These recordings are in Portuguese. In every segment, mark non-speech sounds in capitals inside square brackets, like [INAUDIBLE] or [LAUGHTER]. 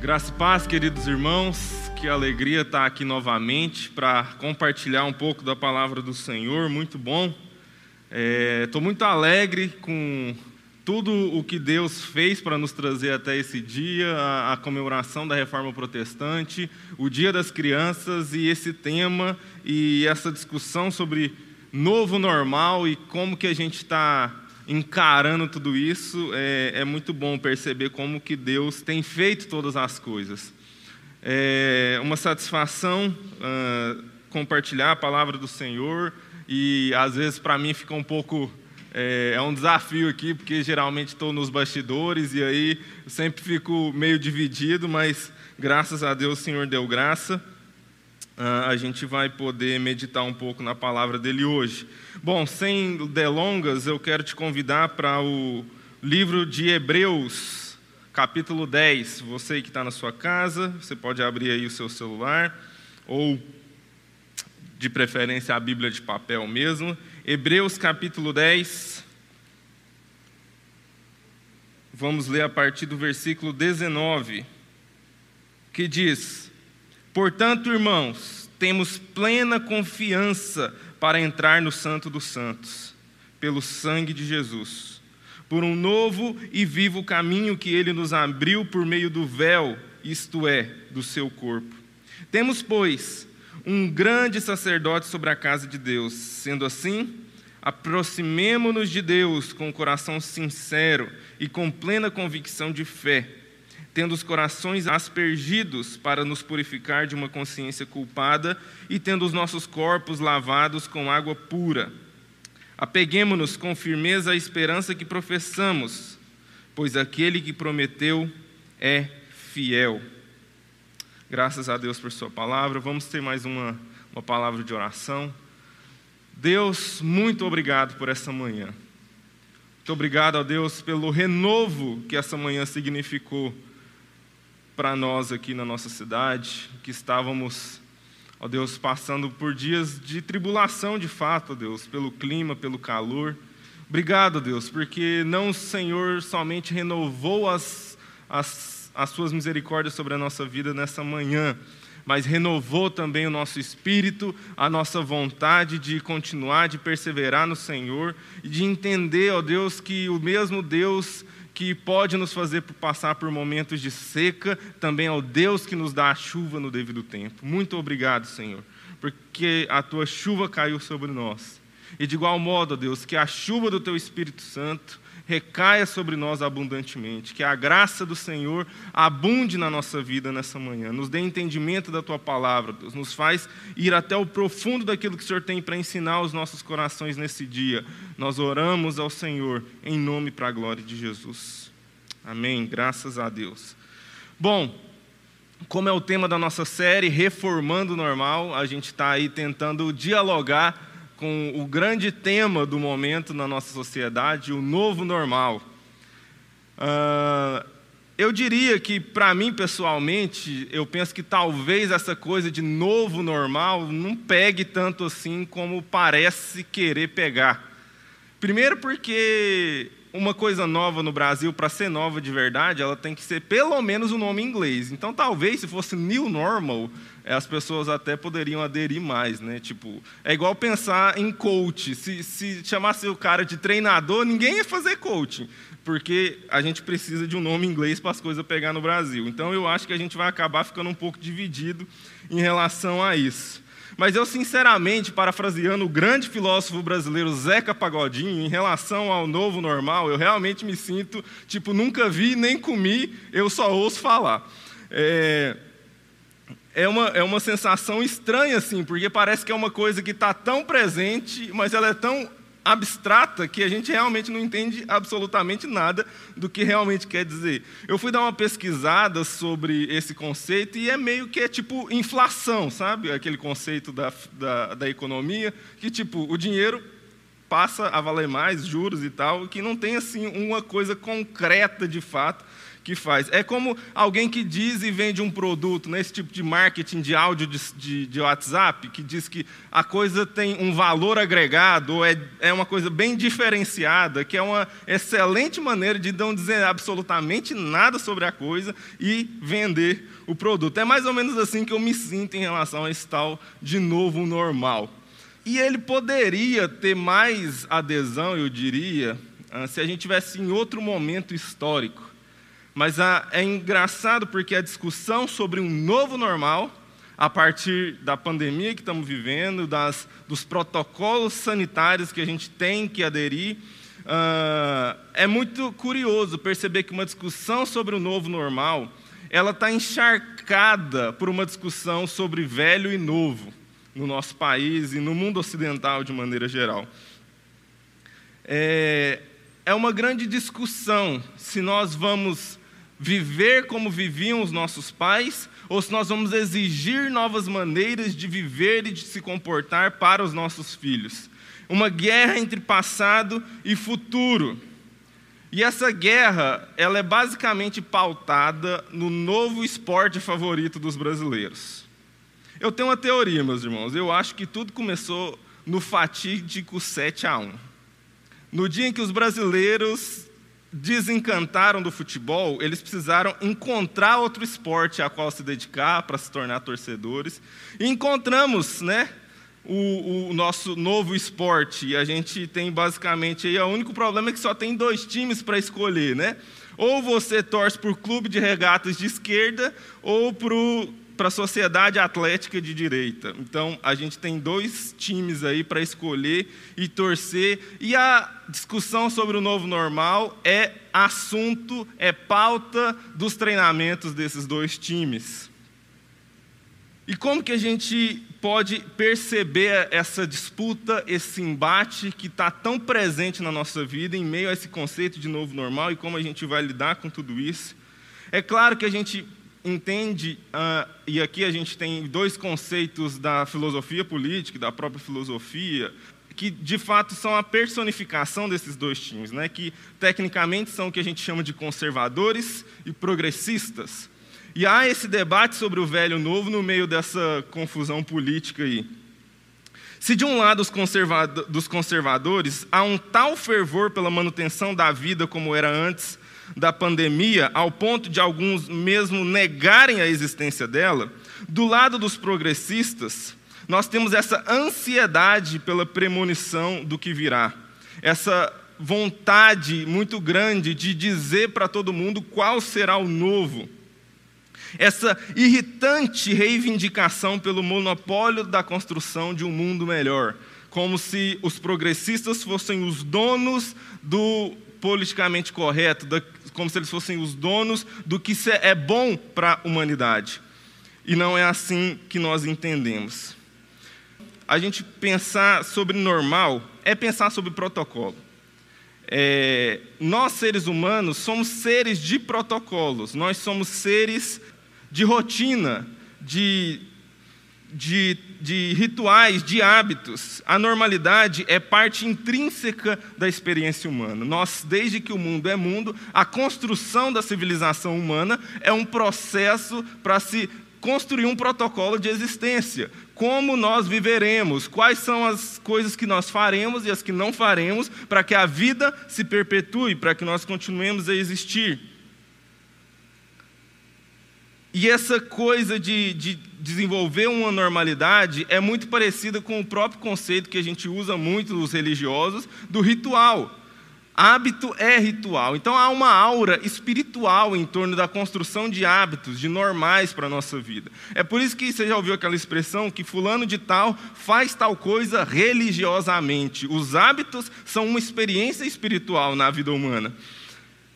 Graça e paz, queridos irmãos, que alegria estar aqui novamente para compartilhar um pouco da palavra do Senhor, muito bom. Estou é, muito alegre com tudo o que Deus fez para nos trazer até esse dia, a, a, comemoração da Reforma Protestante, o Dia das Crianças e esse tema e essa discussão sobre novo normal e como que a gente está encarando tudo isso, é, é, muito bom perceber como que Deus tem feito todas as coisas. É uma satisfação uh, compartilhar a palavra do Senhor e às vezes para mim fica um pouco é, é, um desafio aqui porque geralmente estou nos bastidores e aí sempre fico meio dividido, mas graças a Deus o Senhor deu graça. Uh, a gente vai poder meditar um pouco na palavra dele hoje. Bom, sem delongas, eu quero te convidar para o livro de Hebreus, capítulo 10. Você que está na sua casa, você pode abrir aí o seu celular, ou de preferência a Bíblia de papel mesmo. Hebreus, capítulo 10. Vamos ler a partir do versículo 19, que diz. Portanto, irmãos, temos plena confiança para entrar no Santo dos Santos, pelo sangue de Jesus, por um novo e vivo caminho que ele nos abriu por meio do véu, isto é, do seu corpo. Temos, pois, um grande sacerdote sobre a casa de Deus. Sendo assim, aproximemo-nos de Deus com o coração sincero e com plena convicção de fé tendo os corações aspergidos para nos purificar de uma consciência culpada e tendo os nossos corpos lavados com água pura. Apeguemo-nos com firmeza à esperança que professamos, pois aquele que prometeu é fiel. Graças a Deus por Sua palavra. Vamos ter mais uma, uma palavra de oração. Deus, muito obrigado por essa manhã. Muito obrigado a Deus pelo renovo que essa manhã significou para nós aqui na nossa cidade, que estávamos, ó Deus, passando por dias de tribulação de fato, ó Deus, pelo clima, pelo calor. Obrigado, Deus, porque não o Senhor somente renovou as, as, as suas misericórdias sobre a nossa vida nessa manhã, mas renovou também o nosso espírito, a nossa vontade de continuar, de perseverar no Senhor e de entender, ó Deus, que o mesmo Deus que pode nos fazer passar por momentos de seca, também ao Deus que nos dá a chuva no devido tempo. Muito obrigado, Senhor, porque a tua chuva caiu sobre nós. E de igual modo, Deus, que a chuva do teu Espírito Santo recaia sobre nós abundantemente, que a graça do Senhor abunde na nossa vida nessa manhã, nos dê entendimento da tua palavra, Deus, nos faz ir até o profundo daquilo que o Senhor tem para ensinar os nossos corações nesse dia. Nós oramos ao Senhor em nome para a glória de Jesus. Amém. Graças a Deus. Bom, como é o tema da nossa série Reformando o Normal, a gente está aí tentando dialogar com o grande tema do momento na nossa sociedade, o novo normal. Uh, eu diria que, para mim pessoalmente, eu penso que talvez essa coisa de novo normal não pegue tanto assim como parece querer pegar. Primeiro, porque uma coisa nova no Brasil, para ser nova de verdade, ela tem que ser pelo menos um nome em inglês. Então, talvez, se fosse New Normal, é, as pessoas até poderiam aderir mais, né? Tipo, é igual pensar em coach. Se, se chamasse o cara de treinador, ninguém ia fazer coaching, porque a gente precisa de um nome em inglês para as coisas pegar no Brasil. Então, eu acho que a gente vai acabar ficando um pouco dividido em relação a isso. Mas eu, sinceramente, parafraseando o grande filósofo brasileiro Zeca Pagodinho, em relação ao novo normal, eu realmente me sinto, tipo, nunca vi nem comi, eu só ouço falar. É, é uma, é uma sensação estranha, assim, porque parece que é uma coisa que está tão presente, mas ela é tão abstrata que a gente realmente não entende absolutamente nada do que realmente quer dizer. Eu fui dar uma pesquisada sobre esse conceito e é meio que é tipo inflação, sabe? Aquele conceito da, da, da economia, que tipo, o dinheiro passa a valer mais, juros e tal, que não tem assim uma coisa concreta de fato que faz. É como alguém que diz e vende um produto nesse tipo de marketing de áudio de, de, de, WhatsApp, que diz que a coisa tem um valor agregado, ou é, é uma coisa bem diferenciada, que é uma excelente maneira de não dizer absolutamente nada sobre a coisa e vender o produto. É mais ou menos assim que eu me sinto em relação a esse tal de novo normal. E ele poderia ter mais adesão, eu diria, ah, se a gente tivesse em outro momento histórico. Mas ah, é engraçado porque a discussão sobre um novo normal, a partir da pandemia que estamos vivendo, das, dos protocolos sanitários que a gente tem que aderir, uh, é muito curioso perceber que uma discussão sobre o novo normal, ela está encharcada por uma discussão sobre velho e novo no nosso país e no mundo ocidental de maneira geral. É, é uma grande discussão se nós vamos viver como viviam os nossos pais ou se nós vamos exigir novas maneiras de viver e de se comportar para os nossos filhos. Uma guerra entre passado e futuro. E essa guerra, ela é basicamente pautada no novo esporte favorito dos brasileiros. Eu tenho uma teoria, meus irmãos. Eu acho que tudo começou no fatídico 7 a 1. No dia em que os brasileiros desencantaram do futebol, eles precisaram encontrar outro esporte a qual se dedicar para se tornar torcedores. E encontramos, né, o, o, nosso novo esporte. E a gente tem basicamente aí, o único problema é que só tem dois times para escolher, né? Ou você torce por clube de regatas de esquerda ou para o para a sociedade atlética de direita. Então, a gente tem dois times aí para escolher e torcer. E a discussão sobre o novo normal é assunto, é pauta dos treinamentos desses dois times. E como que a gente pode perceber essa disputa, esse embate que está tão presente na nossa vida em meio a esse conceito de novo normal e como a gente vai lidar com tudo isso? É claro que a gente entende, uh, e aqui a gente tem dois conceitos da filosofia política, da própria filosofia, que de fato são a personificação desses dois times, né? que tecnicamente são o que a gente chama de conservadores e progressistas. E há esse debate sobre o velho e o novo no meio dessa confusão política aí. Se de um lado os conservado dos conservadores há um tal fervor pela manutenção da vida como era antes, da pandemia, ao ponto de alguns mesmo negarem a existência dela, do lado dos progressistas, nós temos essa ansiedade pela premonição do que virá, essa vontade muito grande de dizer para todo mundo qual será o novo, essa irritante reivindicação pelo monopólio da construção de um mundo melhor, como se os progressistas fossem os donos do politicamente correto, como se eles fossem os donos do que é bom para a humanidade. E não é assim que nós entendemos. A gente pensar sobre normal é pensar sobre protocolo. É, nós, seres humanos, somos seres de protocolos, nós somos seres de rotina, de de, de rituais, de hábitos. A normalidade é parte intrínseca da experiência humana. Nós, desde que o mundo é mundo, a construção da civilização humana é um processo para se construir um protocolo de existência. Como nós viveremos, quais são as coisas que nós faremos e as que não faremos para que a vida se perpetue, para que nós continuemos a existir. E essa coisa de, de, desenvolver uma normalidade é muito parecida com o próprio conceito que a gente usa muito nos religiosos do ritual. Hábito é ritual. Então há uma aura espiritual em torno da construção de hábitos, de normais para a nossa vida. É por isso que você já ouviu aquela expressão que fulano de tal faz tal coisa religiosamente. Os hábitos são uma experiência espiritual na vida humana.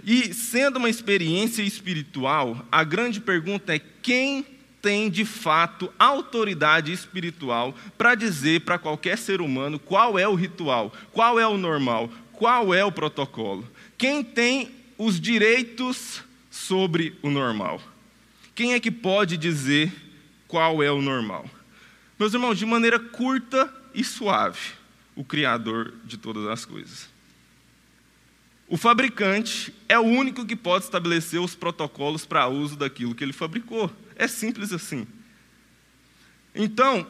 E sendo uma experiência espiritual, a grande pergunta é quem tem de fato autoridade espiritual para dizer para qualquer ser humano qual é o ritual, qual é o normal, qual é o protocolo. Quem tem os direitos sobre o normal? Quem é que pode dizer qual é o normal? Meus irmãos, de maneira curta e suave, o Criador de todas as coisas. O fabricante é o único que pode estabelecer os protocolos para uso daquilo que ele fabricou. É simples assim. Então,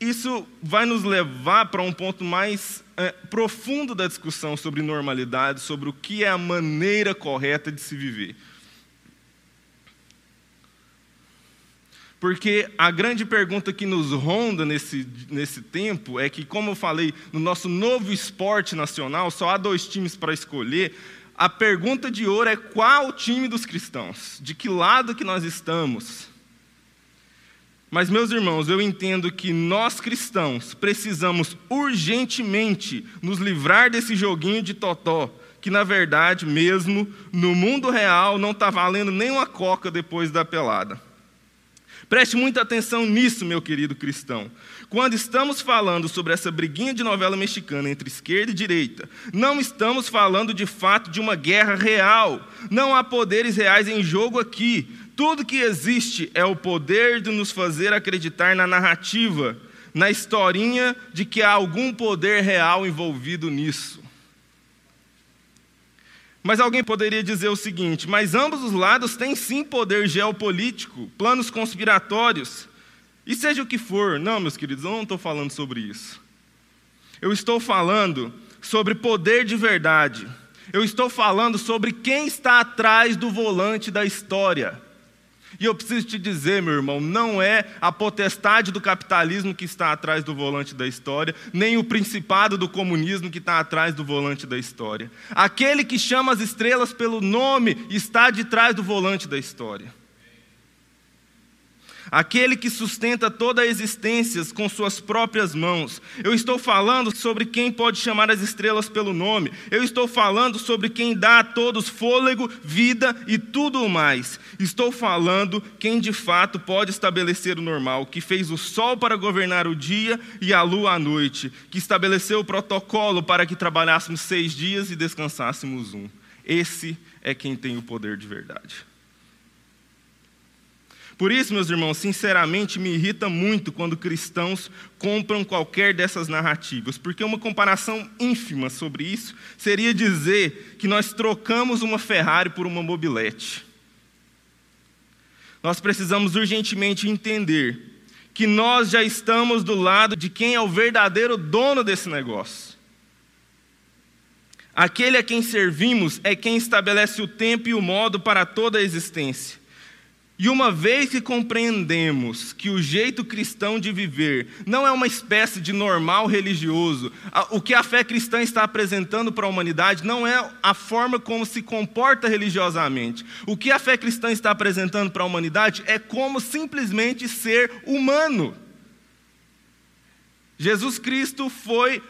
isso vai nos levar para um ponto mais é, profundo da discussão sobre normalidade, sobre o que é a maneira correta de se viver. Porque a grande pergunta que nos ronda nesse, nesse tempo é que, como eu falei, no nosso novo esporte nacional, só há dois times para escolher. A pergunta de ouro é qual o time dos cristãos? De que lado que nós estamos? Mas, meus irmãos, eu entendo que nós cristãos precisamos urgentemente nos livrar desse joguinho de totó, que na verdade, mesmo no mundo real, não está valendo nem uma coca depois da pelada. Preste muita atenção nisso, meu querido cristão. Quando estamos falando sobre essa briguinha de novela mexicana entre esquerda e direita, não estamos falando de fato de uma guerra real. Não há poderes reais em jogo aqui. Tudo que existe é o poder de nos fazer acreditar na narrativa, na historinha de que há algum poder real envolvido nisso. Mas alguém poderia dizer o seguinte: mas ambos os lados têm sim poder geopolítico, planos conspiratórios, e seja o que for. Não, meus queridos, eu não estou falando sobre isso. Eu estou falando sobre poder de verdade. Eu estou falando sobre quem está atrás do volante da história. E eu preciso te dizer, meu irmão, não é a potestade do capitalismo que está atrás do volante da história, nem o principado do comunismo que está atrás do volante da história. Aquele que chama as estrelas pelo nome está de trás do volante da história aquele que sustenta toda a existência com suas próprias mãos. Eu estou falando sobre quem pode chamar as estrelas pelo nome. Eu estou falando sobre quem dá a todos fôlego, vida e tudo mais. Estou falando quem de fato pode estabelecer o normal, que fez o sol para governar o dia e a lua à noite, que estabeleceu o protocolo para que trabalhássemos seis dias e descansássemos um. Esse é quem tem o poder de verdade. Por isso, meus irmãos, sinceramente me irrita muito quando cristãos compram qualquer dessas narrativas, porque uma comparação ínfima sobre isso seria dizer que nós trocamos uma Ferrari por uma mobilete. Nós precisamos urgentemente entender que nós já estamos do lado de quem é o verdadeiro dono desse negócio. Aquele a quem servimos é quem estabelece o tempo e o modo para toda a existência. E uma vez que compreendemos que o jeito cristão de viver não é uma espécie de normal religioso, o que a fé cristã está apresentando para a humanidade não é a forma como se comporta religiosamente. O que a fé cristã está apresentando para a humanidade é como simplesmente ser humano. Jesus Cristo foi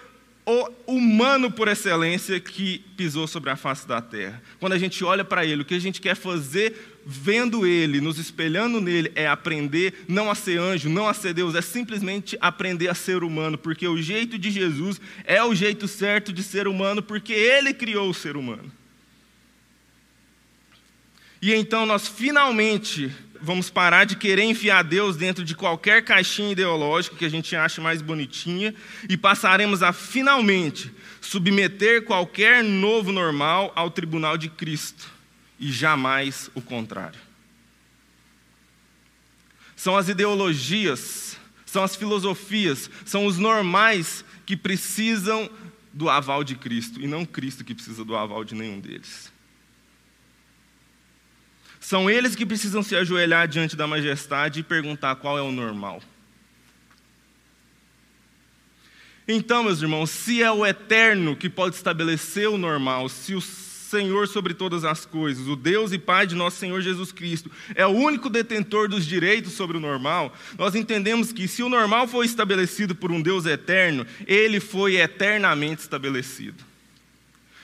o humano por excelência que pisou sobre a face da terra. Quando a gente olha para ele, o que a gente quer fazer vendo ele, nos espelhando nele, é aprender não a ser anjo, não a ser Deus, é simplesmente aprender a ser humano, porque o jeito de Jesus é o jeito certo de ser humano, porque ele criou o ser humano. E então nós finalmente vamos parar de querer enfiar Deus dentro de qualquer caixinha ideológica que a gente ache mais bonitinha e passaremos a finalmente submeter qualquer novo normal ao tribunal de Cristo e jamais o contrário. São as ideologias, são as filosofias, são os normais que precisam do aval de Cristo e não Cristo que precisa do aval de nenhum deles. São eles que precisam se ajoelhar diante da majestade e perguntar qual é o normal. Então, meus irmãos, se é o eterno que pode estabelecer o normal, se o Senhor sobre todas as coisas, o Deus e Pai de nosso Senhor Jesus Cristo, é o único detentor dos direitos sobre o normal, nós entendemos que se o normal foi estabelecido por um Deus eterno, ele foi eternamente estabelecido.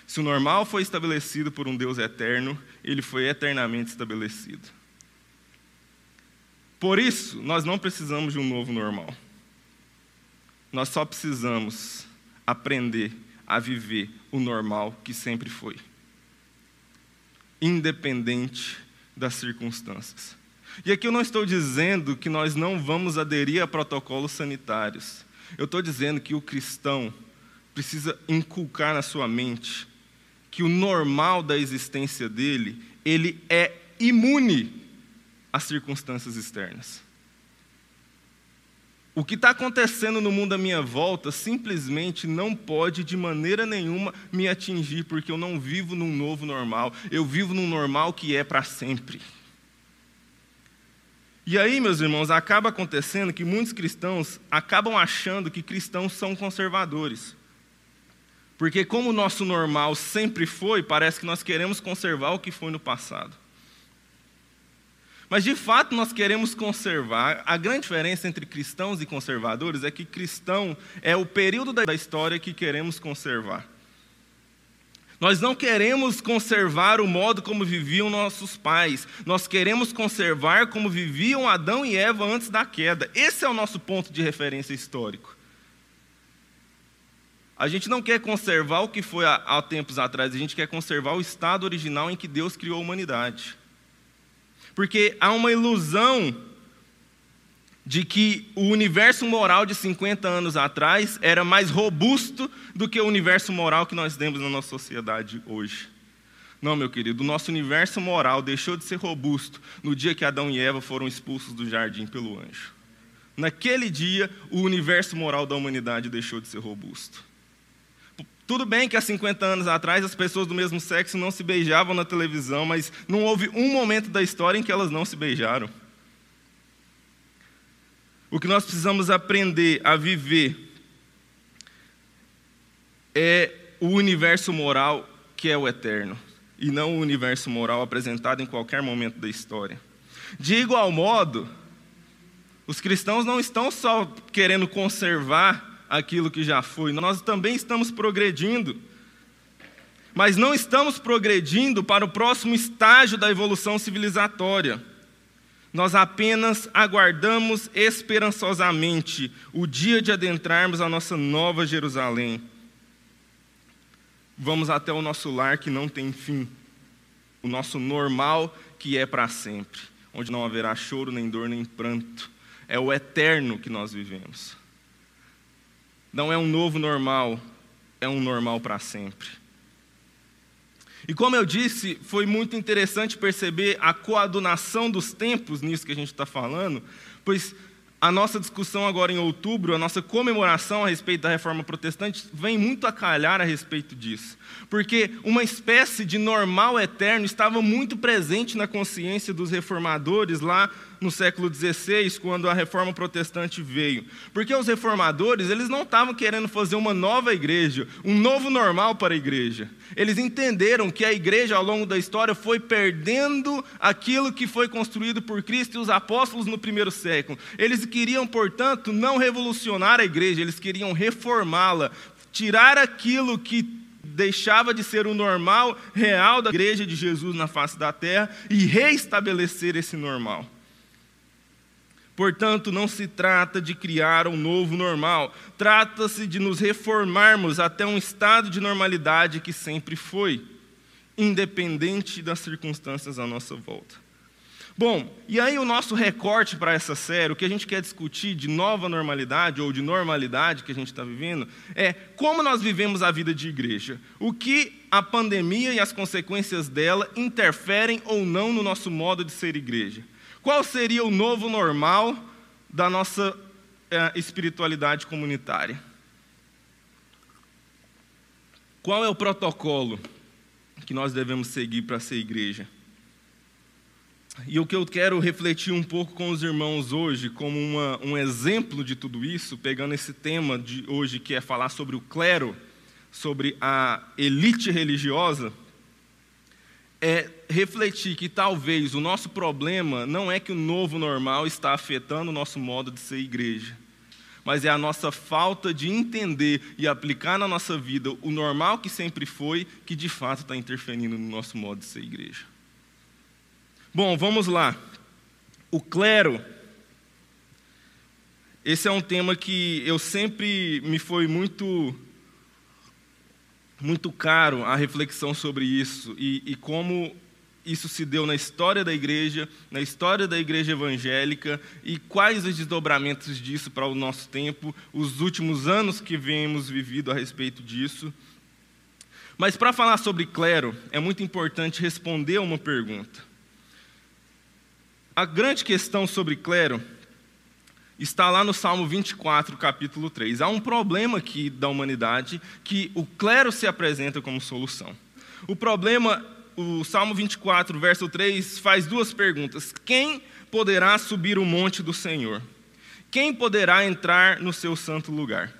Se o normal foi estabelecido por um Deus eterno, ele foi eternamente estabelecido. Por isso, nós não precisamos de um novo normal. Nós só precisamos aprender a viver o normal que sempre foi, independente das circunstâncias. E aqui eu não estou dizendo que nós não vamos aderir a protocolos sanitários. Eu estou dizendo que o cristão precisa inculcar na sua mente que o normal da existência dele, ele é imune às circunstâncias externas. O que está acontecendo no mundo à minha volta simplesmente não pode de maneira nenhuma me atingir, porque eu não vivo num novo normal, eu vivo num normal que é para sempre. E aí, meus irmãos, acaba acontecendo que muitos cristãos acabam achando que cristãos são conservadores. Porque, como o nosso normal sempre foi, parece que nós queremos conservar o que foi no passado. Mas de fato nós queremos conservar. A grande diferença entre cristãos e conservadores é que cristão é o período da história que queremos conservar. Nós não queremos conservar o modo como viviam nossos pais. Nós queremos conservar como viviam Adão e Eva antes da queda. Esse é o nosso ponto de referência histórico. A gente não quer conservar o que foi há, tempos atrás, a gente quer conservar o estado original em que Deus criou a humanidade. Porque há uma ilusão de que o universo moral de 50 anos atrás era mais robusto do que o universo moral que nós temos na nossa sociedade hoje. Não, meu querido, o nosso universo moral deixou de ser robusto no dia que Adão e Eva foram expulsos do jardim pelo anjo. Naquele dia, o universo moral da humanidade deixou de ser robusto. Tudo bem que há 50 anos atrás as pessoas do mesmo sexo não se beijavam na televisão, mas não houve um momento da história em que elas não se beijaram. O que nós precisamos aprender a viver é o universo moral que é o eterno, e não o universo moral apresentado em qualquer momento da história. De igual modo, os cristãos não estão só querendo conservar aquilo que já foi. Nós também estamos progredindo. Mas não estamos progredindo para o próximo estágio da evolução civilizatória. Nós apenas aguardamos esperançosamente o dia de adentrarmos a nossa nova Jerusalém. Vamos até o nosso lar que não tem fim, o nosso normal que é para sempre, onde não haverá choro, nem dor, nem pranto. É o eterno que nós vivemos. Não é um novo normal, é um normal para sempre. E como eu disse, foi muito interessante perceber a coadunação dos tempos nisso que a gente está falando, pois a nossa discussão agora em outubro, a nossa comemoração a respeito da reforma protestante, vem muito a calhar a respeito disso. Porque uma espécie de normal eterno estava muito presente na consciência dos reformadores lá no século XVI, quando a reforma protestante veio. Porque os reformadores, eles não estavam querendo fazer uma nova igreja, um novo normal para a igreja. Eles entenderam que a igreja, ao longo da história, foi perdendo aquilo que foi construído por Cristo e os apóstolos no primeiro século. Eles queriam, portanto, não revolucionar a igreja, eles queriam reformá-la, tirar aquilo que deixava de ser o normal real da igreja de Jesus na face da terra e reestabelecer esse normal. Portanto, não se trata de criar um novo normal, trata-se de nos reformarmos até um estado de normalidade que sempre foi, independente das circunstâncias à nossa volta. Bom, e aí o nosso recorte para essa série, o que a gente quer discutir de nova normalidade ou de normalidade que a gente está vivendo, é como nós vivemos a vida de igreja. O que a pandemia e as consequências dela interferem ou não no nosso modo de ser igreja. Qual seria o novo normal da nossa é, espiritualidade comunitária? Qual é o protocolo que nós devemos seguir para ser igreja? E o que eu quero refletir um pouco com os irmãos hoje, como uma, um exemplo de tudo isso, pegando esse tema de hoje que é falar sobre o clero, sobre a elite religiosa, é refletir que talvez o nosso problema não é que o novo normal está afetando o nosso modo de ser igreja, mas é a nossa falta de entender e aplicar na nossa vida o normal que sempre foi, que de fato está interferindo no nosso modo de ser igreja. Bom, vamos lá. O clero. Esse é um tema que eu sempre me foi muito muito caro a reflexão sobre isso e, e como isso se deu na história da igreja, na história da igreja evangélica e quais os desdobramentos disso para o nosso tempo, os últimos anos que vemos vivido a respeito disso. Mas para falar sobre clero, é muito importante responder uma pergunta. A grande questão sobre clero está lá no Salmo 24, capítulo 3. Há um problema aqui da humanidade que o clero se apresenta como solução. O problema, o Salmo 24, verso 3, faz duas perguntas: Quem poderá subir o monte do Senhor? Quem poderá entrar no seu santo lugar?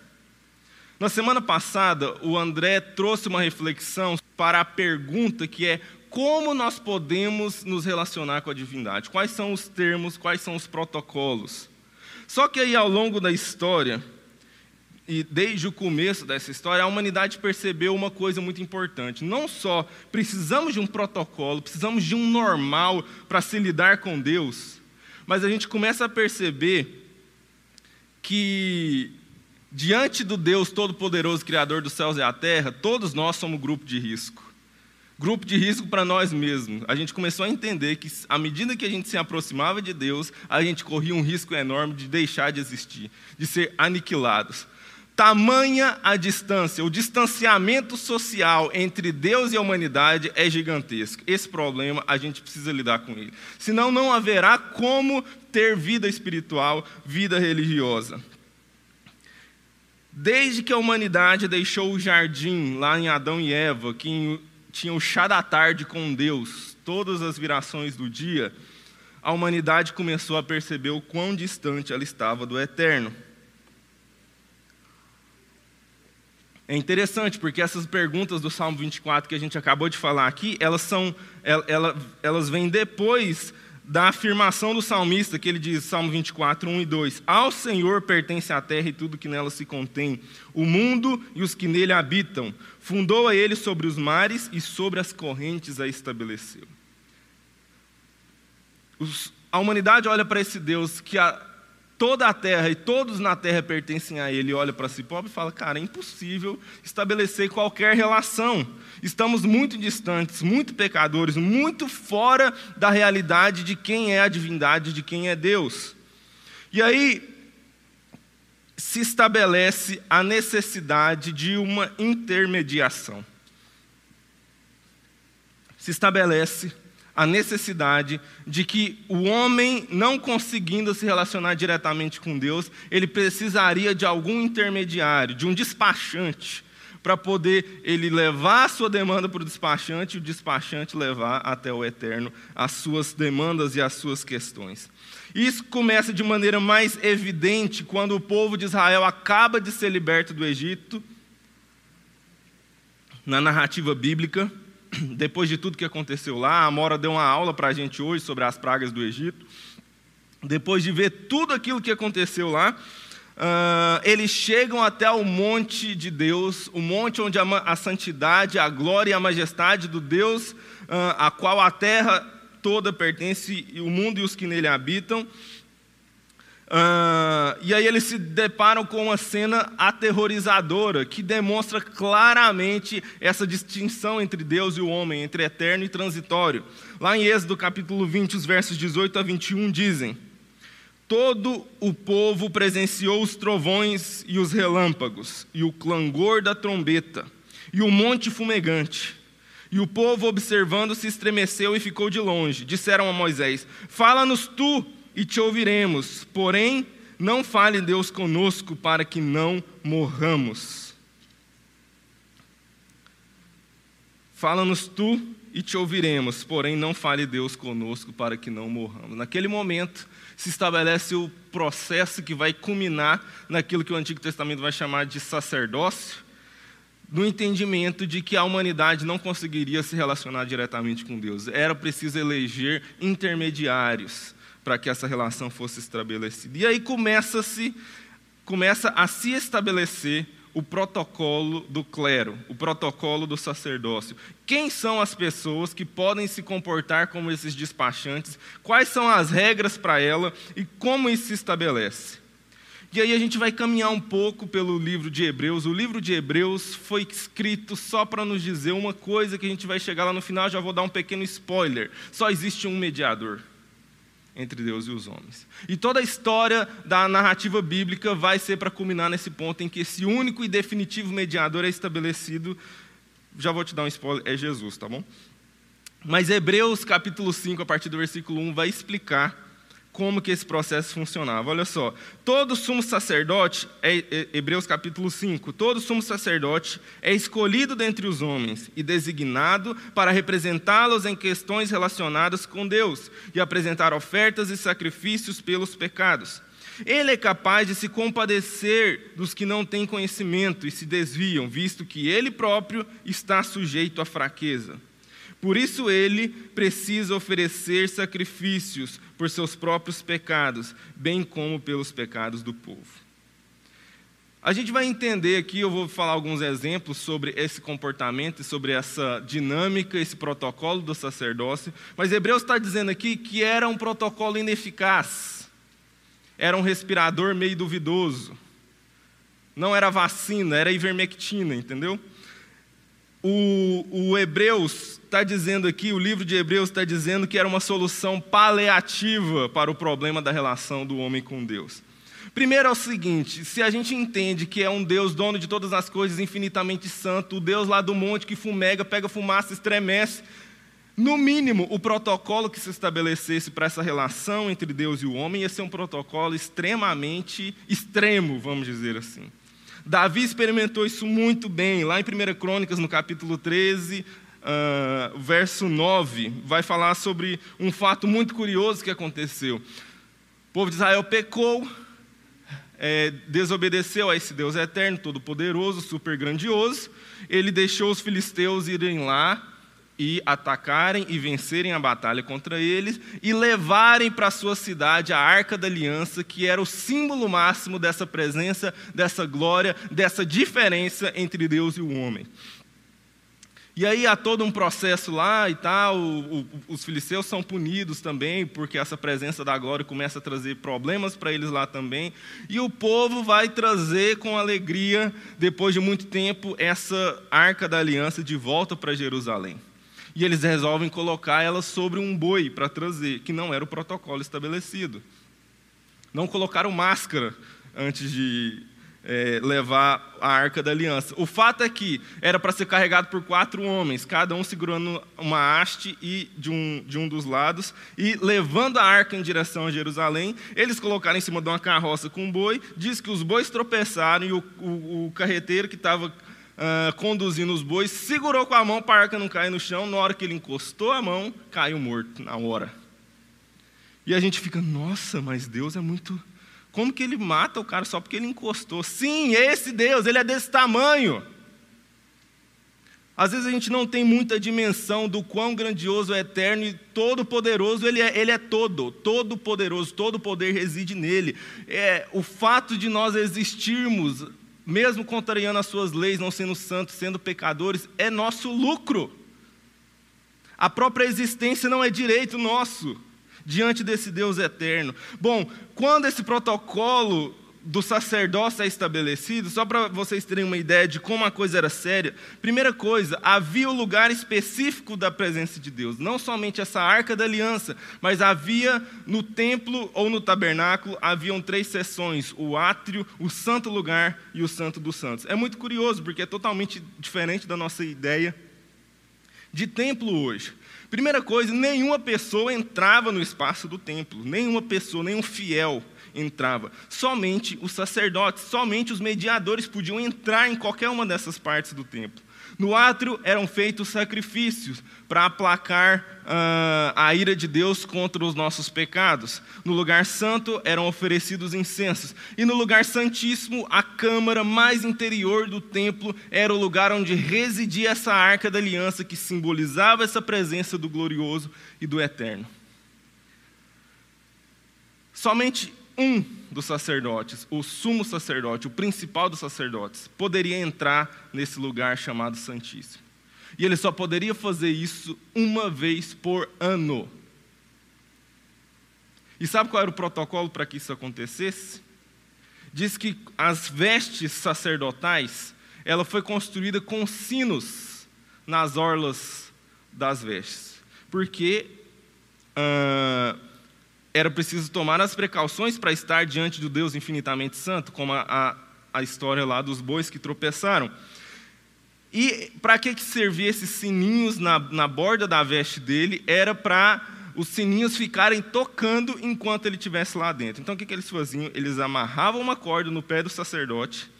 Na semana passada, o André trouxe uma reflexão para a pergunta que é como nós podemos nos relacionar com a divindade? Quais são os termos, quais são os protocolos? Só que aí ao longo da história, e desde o começo dessa história, a humanidade percebeu uma coisa muito importante. Não só precisamos de um protocolo, precisamos de um normal para se lidar com Deus, mas a gente começa a perceber que, diante do Deus Todo-Poderoso, Criador dos céus e da terra, todos nós somos grupo de risco grupo de risco para nós mesmos. A gente começou a entender que, à medida que a gente se aproximava de Deus, a gente corria um risco enorme de deixar de existir, de ser aniquilados. Tamanha a distância, o distanciamento social entre Deus e a humanidade é gigantesco. Esse problema a gente precisa lidar com ele. Senão, não haverá como ter vida espiritual, vida religiosa. Desde que a humanidade deixou o jardim lá em Adão e Eva, que tinha o chá da tarde com Deus, todas as virações do dia, a humanidade começou a perceber o quão distante ela estava do eterno. É interessante porque essas perguntas do Salmo 24 que a gente acabou de falar aqui, elas são, elas, elas vêm depois da afirmação do salmista, que ele diz, Salmo 24, 1 e 2: Ao Senhor pertence a terra e tudo que nela se contém, o mundo e os que nele habitam. Fundou a ele sobre os mares e sobre as correntes a estabeleceu. Os, a humanidade olha para esse Deus que a, toda a terra e todos na terra pertencem a Ele, olha para si próprio e fala: Cara, é impossível estabelecer qualquer relação. Estamos muito distantes, muito pecadores, muito fora da realidade de quem é a divindade, de quem é Deus. E aí se estabelece a necessidade de uma intermediação. Se estabelece a necessidade de que o homem, não conseguindo se relacionar diretamente com Deus, ele precisaria de algum intermediário, de um despachante, para poder ele levar a sua demanda para o despachante e o despachante levar até o eterno as suas demandas e as suas questões. Isso começa de maneira mais evidente quando o povo de Israel acaba de ser liberto do Egito, na narrativa bíblica [CLEARS THROAT] depois de tudo que aconteceu lá, a Amora deu uma aula para a gente hoje sobre as pragas do Egito. Depois de ver tudo aquilo que aconteceu lá, uh, eles chegam até o monte de Deus, o monte onde a, a santidade, a glória e a majestade do Deus, uh, a qual a terra toda pertence, o mundo e os que nele habitam, Uh, e aí eles se deparam com uma cena aterrorizadora que demonstra claramente essa distinção entre Deus e o homem, entre eterno e transitório. Lá em Êxodo capítulo 20, os versos 18 a 21 dizem: Todo o povo presenciou os trovões e os relâmpagos, e o clangor da trombeta, e o monte fumegante. E o povo, observando, se estremeceu e ficou de longe. Disseram a Moisés: Fala-nos tu e te ouviremos, porém, não fale Deus conosco para que não morramos. Fala-nos tu e te ouviremos, porém não fale Deus conosco para que não morramos. Naquele momento se estabelece o processo que vai culminar naquilo que o Antigo Testamento vai chamar de sacerdócio, no entendimento de que a humanidade não conseguiria se relacionar diretamente com Deus. Era preciso eleger intermediários para que essa relação fosse estabelecida. E aí começa-se começa a se estabelecer o protocolo do clero, o protocolo do sacerdócio. Quem são as pessoas que podem se comportar como esses despachantes? Quais são as regras para ela e como isso se estabelece? E aí a gente vai caminhar um pouco pelo livro de Hebreus. O livro de Hebreus foi escrito só para nos dizer uma coisa que a gente vai chegar lá no final, já vou dar um pequeno spoiler. Só existe um mediador entre Deus e os homens. E toda a história da narrativa bíblica vai ser para culminar nesse ponto em que esse único e definitivo mediador é estabelecido Já vou te dar um spoiler, é Jesus, tá bom? Mas Hebreus capítulo 5, a partir do versículo 1, vai explicar como que esse processo funcionava. Olha só, todo sumo sacerdote, é, é, Hebreus capítulo 5, todo sumo sacerdote é escolhido dentre os homens e designado para representá-los em questões relacionadas com Deus e apresentar ofertas e sacrifícios pelos pecados. Ele é capaz de se compadecer dos que não têm conhecimento e se desviam, visto que ele próprio está sujeito à fraqueza. Por isso ele precisa oferecer sacrifícios por seus próprios pecados, bem como pelos pecados do povo. A gente vai entender aqui, eu vou falar alguns exemplos sobre esse comportamento sobre essa dinâmica, esse protocolo do sacerdócio, mas Hebreus está dizendo aqui que era um protocolo ineficaz, era um respirador meio duvidoso, não era vacina, era ivermectina, entendeu? O, o Hebreus está dizendo aqui, o livro de Hebreus está dizendo que era uma solução paliativa para o problema da relação do homem com Deus. Primeiro é o seguinte: se a gente entende que é um Deus dono de todas as coisas, infinitamente santo, o Deus lá do monte que fumega, pega fumaça, estremece, no mínimo, o protocolo que se estabelecesse para essa relação entre Deus e o homem ia ser um protocolo extremamente extremo, vamos dizer assim. Davi experimentou isso muito bem. Lá em 1 Crônicas, no capítulo 13, uh, ah, verso 9, vai falar sobre um fato muito curioso que aconteceu. O povo de Israel pecou, é, desobedeceu a esse Deus eterno, todo-poderoso, super grandioso. Ele deixou os filisteus irem lá e atacarem e vencerem a batalha contra eles e levarem para sua cidade a arca da aliança, que era o símbolo máximo dessa presença, dessa glória, dessa diferença entre Deus e o homem. E aí há todo um processo lá e tal, o, o, os filisteus são punidos também, porque essa presença da glória começa a trazer problemas para eles lá também. E o povo vai trazer com alegria, depois de muito tempo, essa arca da aliança de volta para Jerusalém e eles resolvem colocar ela sobre um boi para trazer, que não era o protocolo estabelecido. Não colocaram máscara antes de é, levar a arca da aliança. O fato é que era para ser carregado por quatro homens, cada um segurando uma haste e de, um, de um dos lados, e levando a arca em direção a Jerusalém. Eles colocaram em cima de uma carroça com um boi. Diz que os bois tropeçaram e o, o, o carreteiro que estava uh, conduzindo os bois, segurou com a mão para a arca não cair no chão. Na hora que ele encostou a mão, caiu morto, na hora. E a gente fica, nossa, mas Deus é muito. Como que ele mata o cara só porque ele encostou? Sim, esse Deus, ele é desse tamanho. Às vezes a gente não tem muita dimensão do quão grandioso, eterno e todo-poderoso ele é. Ele é todo, todo-poderoso, todo poder reside nele. É, o fato de nós existirmos mesmo contrariando as suas leis, não sendo santos, sendo pecadores, é nosso lucro. A própria existência não é direito nosso diante desse Deus eterno. Bom, quando esse protocolo do sacerdócio é estabelecido, só para vocês terem uma ideia de como a coisa era séria. Primeira coisa, havia o lugar específico da presença de Deus, não somente essa arca da aliança, mas havia no templo ou no tabernáculo, haviam três seções: o átrio, o santo lugar e o santo dos santos. É muito curioso, porque é totalmente diferente da nossa ideia de templo hoje. Primeira coisa, nenhuma pessoa entrava no espaço do templo, nenhuma pessoa, nenhum fiel entrava. Somente os sacerdotes, somente os mediadores podiam entrar em qualquer uma dessas partes do templo. No átrio eram feitos sacrifícios para aplacar uh, a ira de Deus contra os nossos pecados. No lugar santo eram oferecidos incensos. E no lugar santíssimo, a câmara mais interior do templo era o lugar onde residia essa arca da aliança que simbolizava essa presença do glorioso e do eterno. Somente um dos sacerdotes, o sumo sacerdote, o principal dos sacerdotes, poderia entrar nesse lugar chamado Santíssimo. E ele só poderia fazer isso uma vez por ano. E sabe qual era o protocolo para que isso acontecesse? Diz que as vestes sacerdotais, ela foi construída com sinos nas orlas das vestes. Porque uh, era preciso tomar as precauções para estar diante do Deus infinitamente santo, como a, a, a, história lá dos bois que tropeçaram. E para que, que servia esses sininhos na, na borda da veste dele? Era para os sininhos ficarem tocando enquanto ele estivesse lá dentro. Então o que, que eles faziam? Eles amarravam uma corda no pé do sacerdote,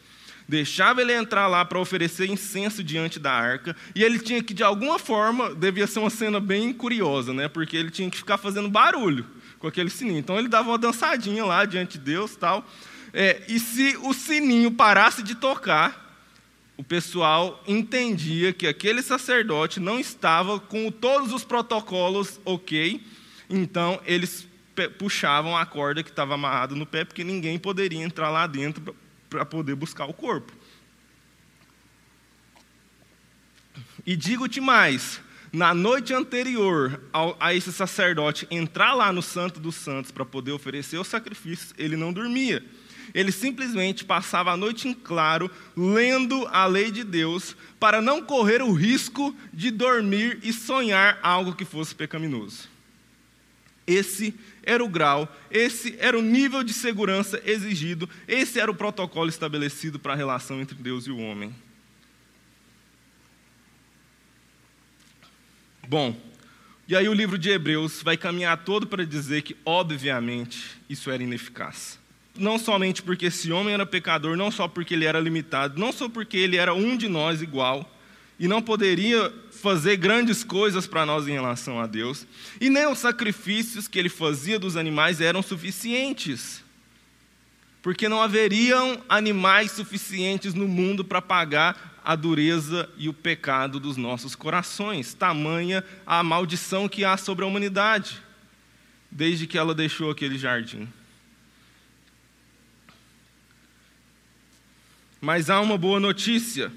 deixava ele entrar lá para oferecer incenso diante da arca, e ele tinha que, de alguma forma, devia ser uma cena bem curiosa, né? porque ele tinha que ficar fazendo barulho com aquele sininho. Então ele dava uma dançadinha lá diante de Deus tal. É, e se o sininho parasse de tocar, o pessoal entendia que aquele sacerdote não estava com todos os protocolos ok, então eles puxavam a corda que estava amarrada no pé, porque ninguém poderia entrar lá dentro para poder buscar o corpo. E digo-te mais: na noite anterior ao, a esse sacerdote entrar lá no Santo dos Santos para poder oferecer os sacrifícios, ele não dormia ele simplesmente passava a noite em claro, lendo a lei de Deus, para não correr o risco de dormir e sonhar algo que fosse pecaminoso. Esse era o grau, esse era o nível de segurança exigido, esse era o protocolo estabelecido para a relação entre Deus e o homem. Bom, e aí o livro de Hebreus vai caminhar todo para dizer que, obviamente, isso era ineficaz. Não somente porque esse homem era pecador, não só porque ele era limitado, não só porque ele era um de nós igual, e não poderia fazer grandes coisas para nós em relação a Deus, e nem os sacrifícios que ele fazia dos animais eram suficientes, porque não haveriam animais suficientes no mundo para pagar a dureza e o pecado dos nossos corações, tamanha a maldição que há sobre a humanidade, desde que ela deixou aquele jardim. Mas há uma boa notícia.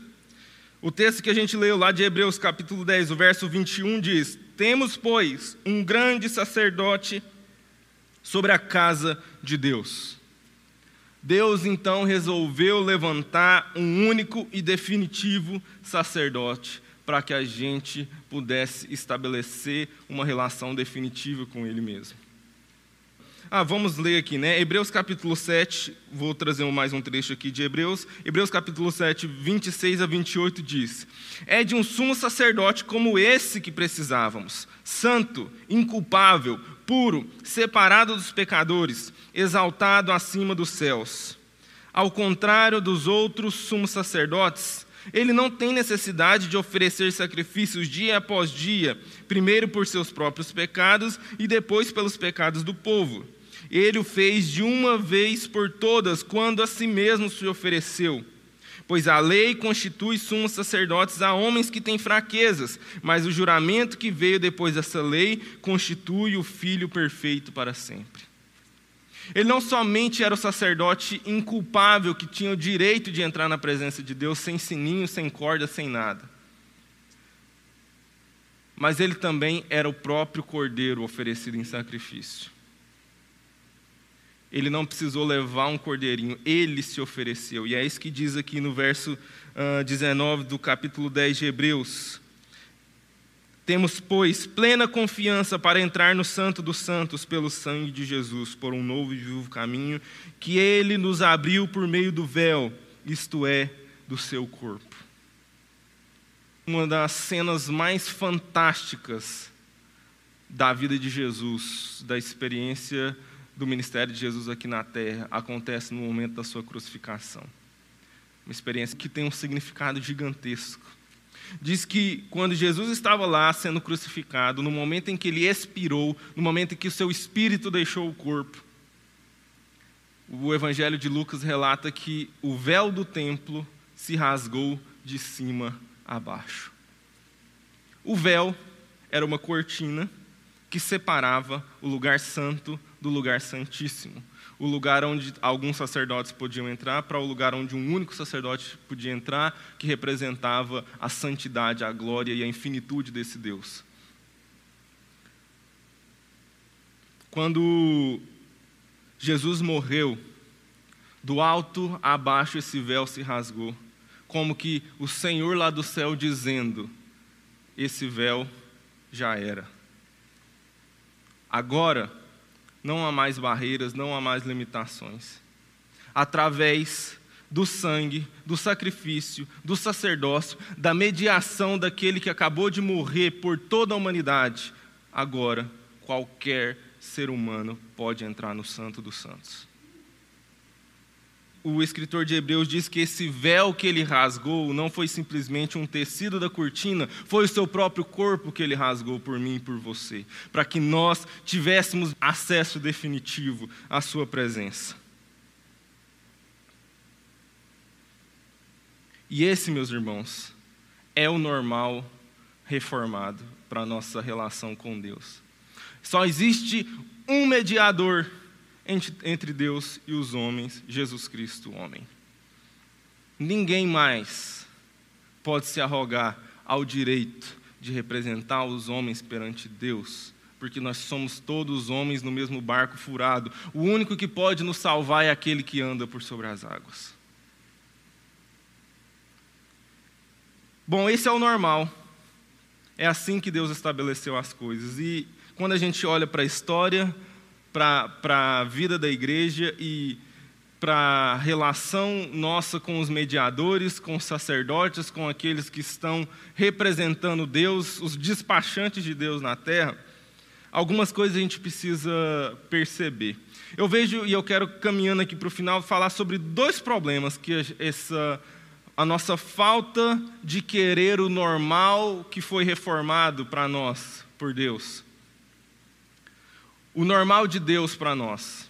O texto que a gente leu lá de Hebreus capítulo 10, o verso 21 diz: Temos, pois, um grande sacerdote sobre a casa de Deus. Deus então resolveu levantar um único e definitivo sacerdote para que a gente pudesse estabelecer uma relação definitiva com Ele mesmo. Ah, vamos ler aqui, né? Hebreus capítulo 7, vou trazer mais um trecho aqui de Hebreus. Hebreus capítulo 7, 26 a 28 diz: É de um sumo sacerdote como esse que precisávamos, santo, inculpável, puro, separado dos pecadores, exaltado acima dos céus. Ao contrário dos outros sumos sacerdotes, ele não tem necessidade de oferecer sacrifícios dia após dia, primeiro por seus próprios pecados e depois pelos pecados do povo ele o fez de uma vez por todas, quando a si mesmo se ofereceu. Pois a lei constitui sumos sacerdotes a homens que têm fraquezas, mas o juramento que veio depois dessa lei constitui o Filho perfeito para sempre. Ele não somente era o sacerdote inculpável que tinha o direito de entrar na presença de Deus sem sininho, sem corda, sem nada. Mas ele também era o próprio cordeiro oferecido em sacrifício. Ele não precisou levar um cordeirinho, ele se ofereceu. E é isso que diz aqui no verso uh, ah, 19 do capítulo 10 de Hebreus. Temos, pois, plena confiança para entrar no Santo dos Santos pelo sangue de Jesus, por um novo e vivo caminho que ele nos abriu por meio do véu, isto é, do seu corpo. Uma das cenas mais fantásticas da vida de Jesus, da experiência do ministério de Jesus aqui na terra acontece no momento da sua crucificação. Uma experiência que tem um significado gigantesco. Diz que quando Jesus estava lá sendo crucificado, no momento em que ele expirou, no momento em que o seu espírito deixou o corpo, o Evangelho de Lucas relata que o véu do templo se rasgou de cima a baixo. O véu era uma cortina que separava o lugar santo do lugar santíssimo. O lugar onde alguns sacerdotes podiam entrar para o lugar onde um único sacerdote podia entrar, que representava a santidade, a glória e a infinitude desse Deus. Quando Jesus morreu, do alto a baixo esse véu se rasgou, como que o Senhor lá do céu dizendo: esse véu já era. Agora, não há mais barreiras, não há mais limitações. Através do sangue, do sacrifício, do sacerdócio, da mediação daquele que acabou de morrer por toda a humanidade, agora qualquer ser humano pode entrar no Santo dos Santos. O escritor de Hebreus diz que esse véu que ele rasgou não foi simplesmente um tecido da cortina, foi o seu próprio corpo que ele rasgou por mim e por você, para que nós tivéssemos acesso definitivo à sua presença. E esse, meus irmãos, é o normal reformado para a nossa relação com Deus. Só existe um mediador entre Deus e os homens, Jesus Cristo, homem. Ninguém mais pode se arrogar ao direito de representar os homens perante Deus, porque nós somos todos homens no mesmo barco furado. O único que pode nos salvar é aquele que anda por sobre as águas. Bom, esse é o normal. É assim que Deus estabeleceu as coisas. E quando a gente olha para a história, para a vida da igreja e para a relação nossa com os mediadores, com os sacerdotes, com aqueles que estão representando Deus, os despachantes de Deus na terra, algumas coisas a gente precisa perceber. Eu vejo, e eu quero, caminhando aqui para o final, falar sobre dois problemas que essa, a nossa falta de querer o normal que foi reformado para nós por Deus o normal de Deus para nós.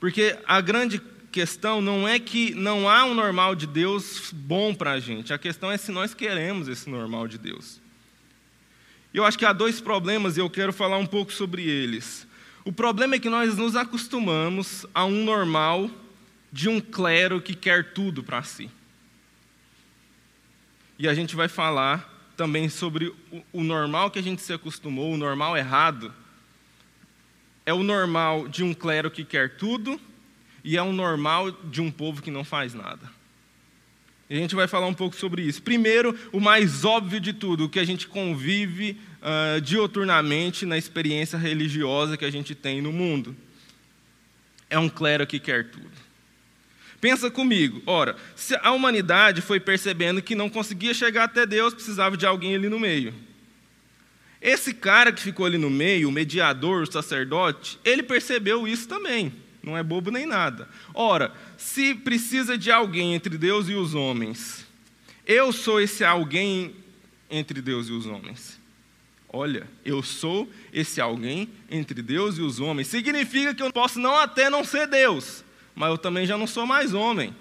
Porque a grande questão não é que não há um normal de Deus bom para a gente, a questão é se nós queremos esse normal de Deus. Eu acho que há dois problemas e eu quero falar um pouco sobre eles. O problema é que nós nos acostumamos a um normal de um clero que quer tudo para si. E a gente vai falar também sobre o normal que a gente se acostumou, o normal errado, é o normal de um clero que quer tudo e é o normal de um povo que não faz nada. E a gente vai falar um pouco sobre isso. Primeiro, o mais óbvio de tudo, o que a gente convive uh, dioturnamente na experiência religiosa que a gente tem no mundo. É um clero que quer tudo. Pensa comigo, ora, se a humanidade foi percebendo que não conseguia chegar até Deus, precisava de alguém ali no meio. Esse cara que ficou ali no meio, o mediador, o sacerdote, ele percebeu isso também. Não é bobo nem nada. Ora, se precisa de alguém entre Deus e os homens, eu sou esse alguém entre Deus e os homens. Olha, eu sou esse alguém entre Deus e os homens. Significa que eu posso não até não ser Deus, mas eu também já não sou mais homem.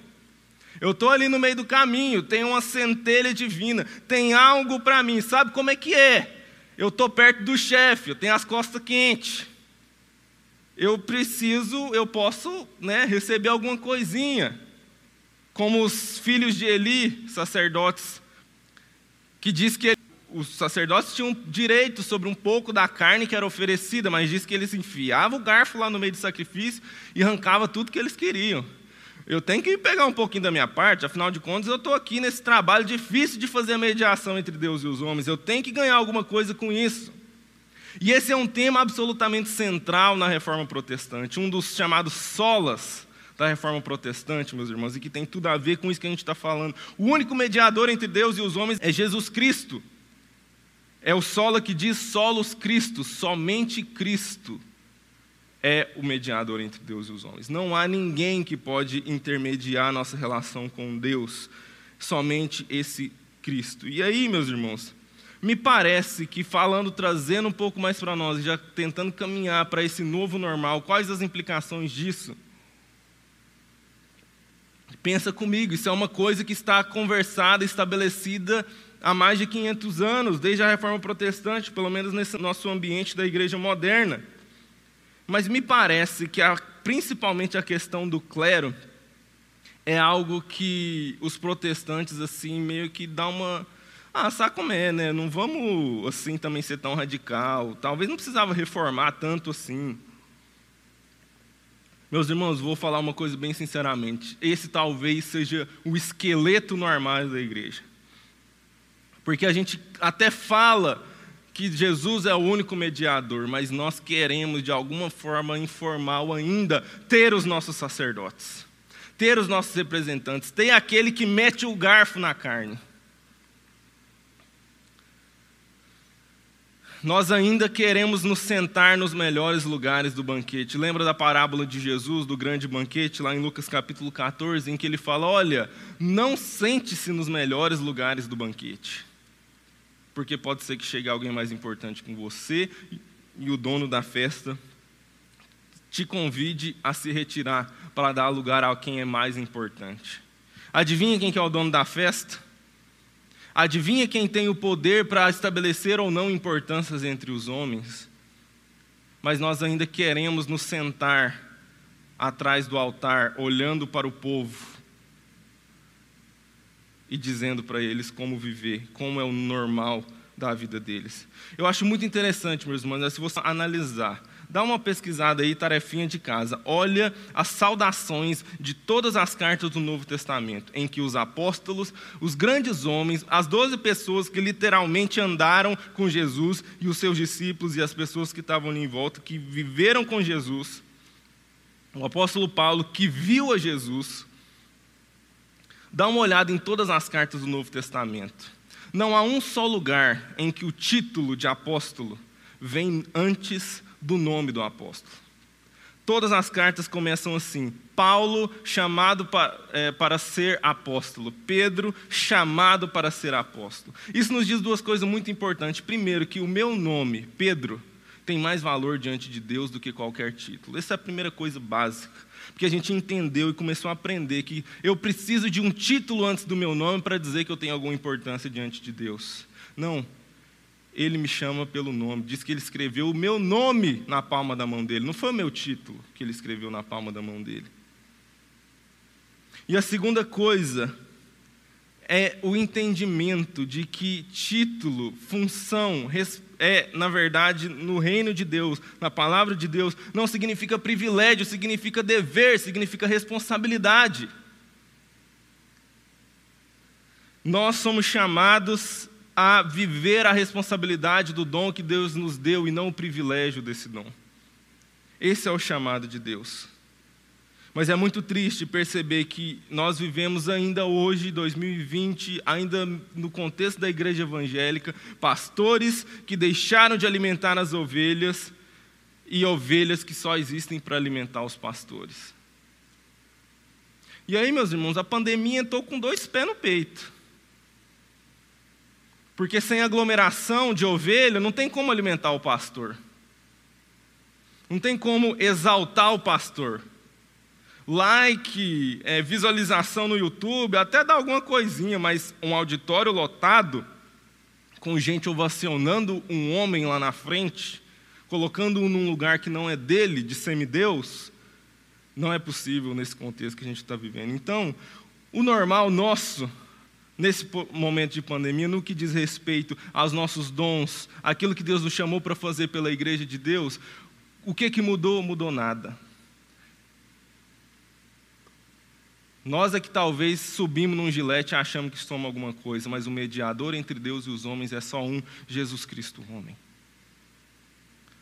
Eu estou ali no meio do caminho, tem uma centelha divina, tem algo para mim. Sabe como é que é? Eu estou perto do chefe, eu tenho as costas quentes. Eu preciso, eu posso né, receber alguma coisinha. Como os filhos de Eli, sacerdotes, que diz que os sacerdotes tinham direito sobre um pouco da carne que era oferecida, mas diz que eles enfiavam o garfo lá no meio do sacrifício e arrancava tudo que eles queriam. Eu tenho que pegar um pouquinho da minha parte, afinal de contas, eu estou aqui nesse trabalho difícil de fazer a mediação entre Deus e os homens. Eu tenho que ganhar alguma coisa com isso. E esse é um tema absolutamente central na reforma protestante, um dos chamados solas da reforma protestante, meus irmãos, e que tem tudo a ver com isso que a gente está falando. O único mediador entre Deus e os homens é Jesus Cristo. É o sola que diz solos Cristo, somente Cristo é o mediador entre Deus e os homens. Não há ninguém que pode intermediar nossa relação com Deus, somente esse Cristo. E aí, meus irmãos, me parece que falando, trazendo um pouco mais para nós, já tentando caminhar para esse novo normal, quais as implicações disso? Pensa comigo, isso é uma coisa que está conversada, estabelecida há mais de 500 anos, desde a reforma protestante, pelo menos nesse nosso ambiente da igreja moderna. Mas me parece que, a, principalmente a questão do clero, é algo que os protestantes, assim, meio que dá uma. Ah, sabe como é, né? Não vamos, assim, também ser tão radical. Talvez não precisava reformar tanto assim. Meus irmãos, vou falar uma coisa bem sinceramente. Esse talvez seja o esqueleto no armário da igreja. Porque a gente até fala que Jesus é o único mediador, mas nós queremos, de alguma forma informal ainda, ter os nossos sacerdotes, ter os nossos representantes, ter aquele que mete o garfo na carne. Nós ainda queremos nos sentar nos melhores lugares do banquete. Lembra da parábola de Jesus, do grande banquete, lá em Lucas capítulo 14, em que ele fala: Olha, não sente-se nos melhores lugares do banquete, porque pode ser que chegue alguém mais importante com você e o dono da festa te convide a se retirar para dar lugar a quem é mais importante. Adivinha quem que é o dono da festa? Adivinha quem tem o poder para estabelecer ou não importâncias entre os homens? Mas nós ainda queremos nos sentar atrás do altar, olhando para o povo e dizendo para eles como viver, como é o normal da vida deles. Eu acho muito interessante, meus irmãos, se você analisar Dá uma pesquisada aí, tarefinha de casa. Olha as saudações de todas as cartas do Novo Testamento, em que os apóstolos, os grandes homens, as doze pessoas que literalmente andaram com Jesus e os seus discípulos e as pessoas que estavam ali em volta, que viveram com Jesus, o apóstolo Paulo, que viu a Jesus, dá uma olhada em todas as cartas do Novo Testamento. Não há um só lugar em que o título de apóstolo vem antes do nome do apóstolo. Todas as cartas começam assim: Paulo, chamado para, é, para ser apóstolo. Pedro, chamado para ser apóstolo. Isso nos diz duas coisas muito importantes. Primeiro, que o meu nome, Pedro, tem mais valor diante de Deus do que qualquer título. Essa é a primeira coisa básica. Porque a gente entendeu e começou a aprender que eu preciso de um título antes do meu nome para dizer que eu tenho alguma importância diante de Deus. Não, ele me chama pelo nome. Diz que ele escreveu o meu nome na palma da mão dele. Não foi o meu título que ele escreveu na palma da mão dele. E a segunda coisa é o entendimento de que título, função, é, na verdade, no reino de Deus, na palavra de Deus, não significa privilégio, significa dever, significa responsabilidade. Nós somos chamados a viver a responsabilidade do dom que Deus nos deu e não o privilégio desse dom. Esse é o chamado de Deus. Mas é muito triste perceber que nós vivemos ainda hoje, 2020, ainda no contexto da igreja evangélica, pastores que deixaram de alimentar as ovelhas e ovelhas que só existem para alimentar os pastores. E aí, meus irmãos, a pandemia entrou com dois pés no peito. Porque sem aglomeração de ovelha não tem como alimentar o pastor. Não tem como exaltar o pastor. Like, é, visualização no YouTube, até dá alguma coisinha, mas um auditório lotado, com gente ovacionando um homem lá na frente, colocando-o num lugar que não é dele, de semideus, não é possível nesse contexto que a gente está vivendo. Então, o normal nosso nesse momento de pandemia, no que diz respeito aos nossos dons, aquilo que Deus nos chamou para fazer pela igreja de Deus, o que que mudou? Mudou nada. Nós é que talvez subimos num gilete e achamos que somos alguma coisa, mas o mediador entre Deus e os homens é só um, Jesus Cristo, homem.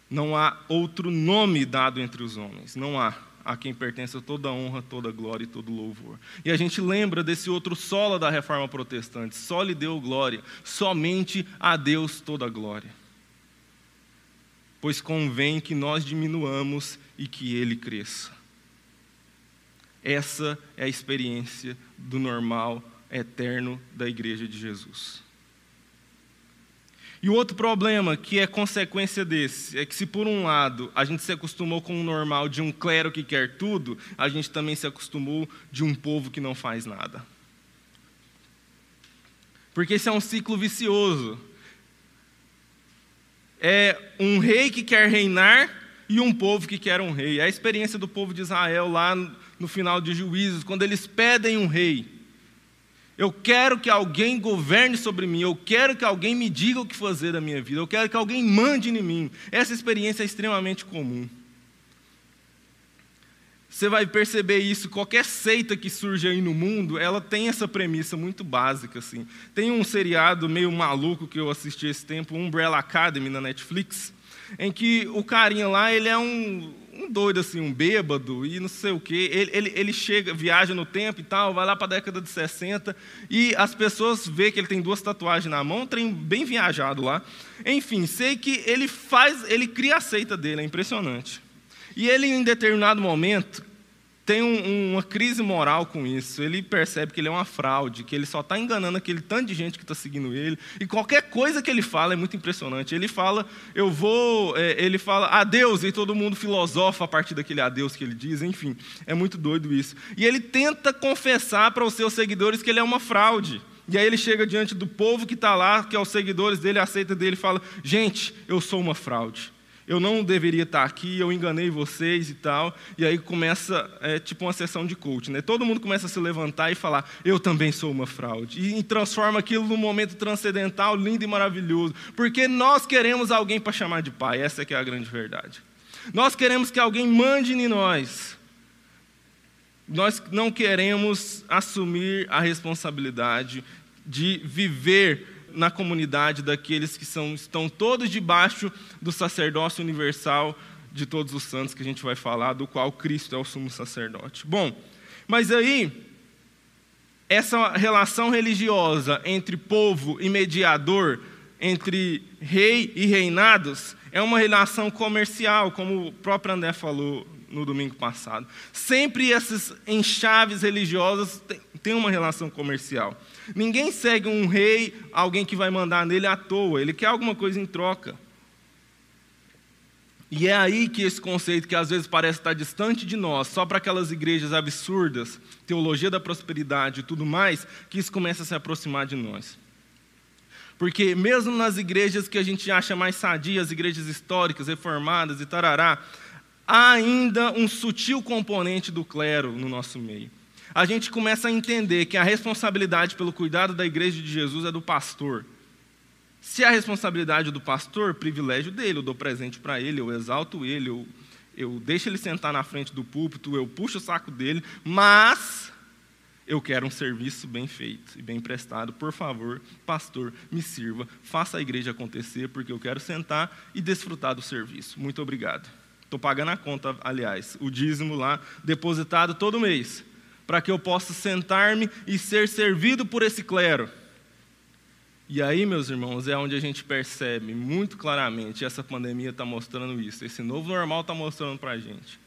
Não há outro nome dado entre os homens, não há a quem pertence toda a honra, toda a glória e todo louvor. E a gente lembra desse outro solo da reforma protestante: só lhe deu glória, somente a Deus toda a glória. Pois convém que nós diminuamos e que ele cresça. Essa é a experiência do normal eterno da Igreja de Jesus. E o outro problema que é consequência desse é que, se por um lado a gente se acostumou com o normal de um clero que quer tudo, a gente também se acostumou de um povo que não faz nada. Porque esse é um ciclo vicioso. É um rei que quer reinar e um povo que quer um rei. É a experiência do povo de Israel lá no final de Juízes, quando eles pedem um rei. Eu quero que alguém governe sobre mim, eu quero que alguém me diga o que fazer da minha vida, eu quero que alguém mande em mim. Essa experiência é extremamente comum. Você vai perceber isso, qualquer seita que surge aí no mundo, ela tem essa premissa muito básica. Assim. Tem um seriado meio maluco que eu assisti esse tempo, Umbrella Academy, na Netflix, em que o carinha lá, ele é um, um doido assim, um bêbado e não sei o quê. Ele, ele, ele chega, viaja no tempo e tal, vai lá para a década de 60 e as pessoas vê que ele tem duas tatuagens na mão, trem bem viajado lá. Enfim, sei que ele faz, ele cria a seita dele, é impressionante. E ele, em determinado momento, tem um, uma crise moral com isso. Ele percebe que ele é uma fraude, que ele só está enganando aquele tanto de gente que está seguindo ele. E qualquer coisa que ele fala é muito impressionante. Ele fala, eu vou, é, ele fala adeus, e todo mundo filosofa a partir daquele adeus que ele diz. Enfim, é muito doido isso. E ele tenta confessar para os seus seguidores que ele é uma fraude. E aí ele chega diante do povo que está lá, que é os seguidores dele, aceita dele e fala: Gente, eu sou uma fraude eu não deveria estar aqui, eu enganei vocês e tal. E aí começa, é, tipo uma sessão de coach, né? Todo mundo começa a se levantar e falar, eu também sou uma fraude. E transforma aquilo num momento transcendental, lindo e maravilhoso. Porque nós queremos alguém para chamar de pai, essa é que é a grande verdade. Nós queremos que alguém mande em nós. Nós não queremos assumir a responsabilidade de viver na comunidade daqueles que são, estão todos debaixo do sacerdócio universal de todos os santos que a gente vai falar, do qual Cristo é o sumo sacerdote. Bom, mas aí, essa relação religiosa entre povo e mediador, entre rei e reinados, é uma relação comercial, como o próprio André falou no domingo passado. Sempre essas enxaves religiosas têm uma relação comercial. Ninguém segue um rei, alguém que vai mandar nele à toa, ele quer alguma coisa em troca. E é aí que esse conceito, que às vezes parece estar distante de nós, só para aquelas igrejas absurdas, teologia da prosperidade e tudo mais, que isso começa a se aproximar de nós. Porque mesmo nas igrejas que a gente acha mais sadias, igrejas históricas, reformadas e tarará, há ainda um sutil componente do clero no nosso meio a gente começa a entender que a responsabilidade pelo cuidado da igreja de Jesus é do pastor. Se a responsabilidade do pastor, privilégio dele, eu dou presente para ele, eu exalto ele, eu, eu deixo ele sentar na frente do púlpito, eu puxo o saco dele, mas eu quero um serviço bem feito e bem prestado. Por favor, pastor, me sirva, faça a igreja acontecer, porque eu quero sentar e desfrutar do serviço. Muito obrigado. Estou pagando a conta, aliás, o dízimo lá, depositado todo mês para que eu possa sentar-me e ser servido por esse clero. E aí, meus irmãos, é onde a gente percebe muito claramente, essa pandemia está mostrando isso, esse novo normal está mostrando para a gente.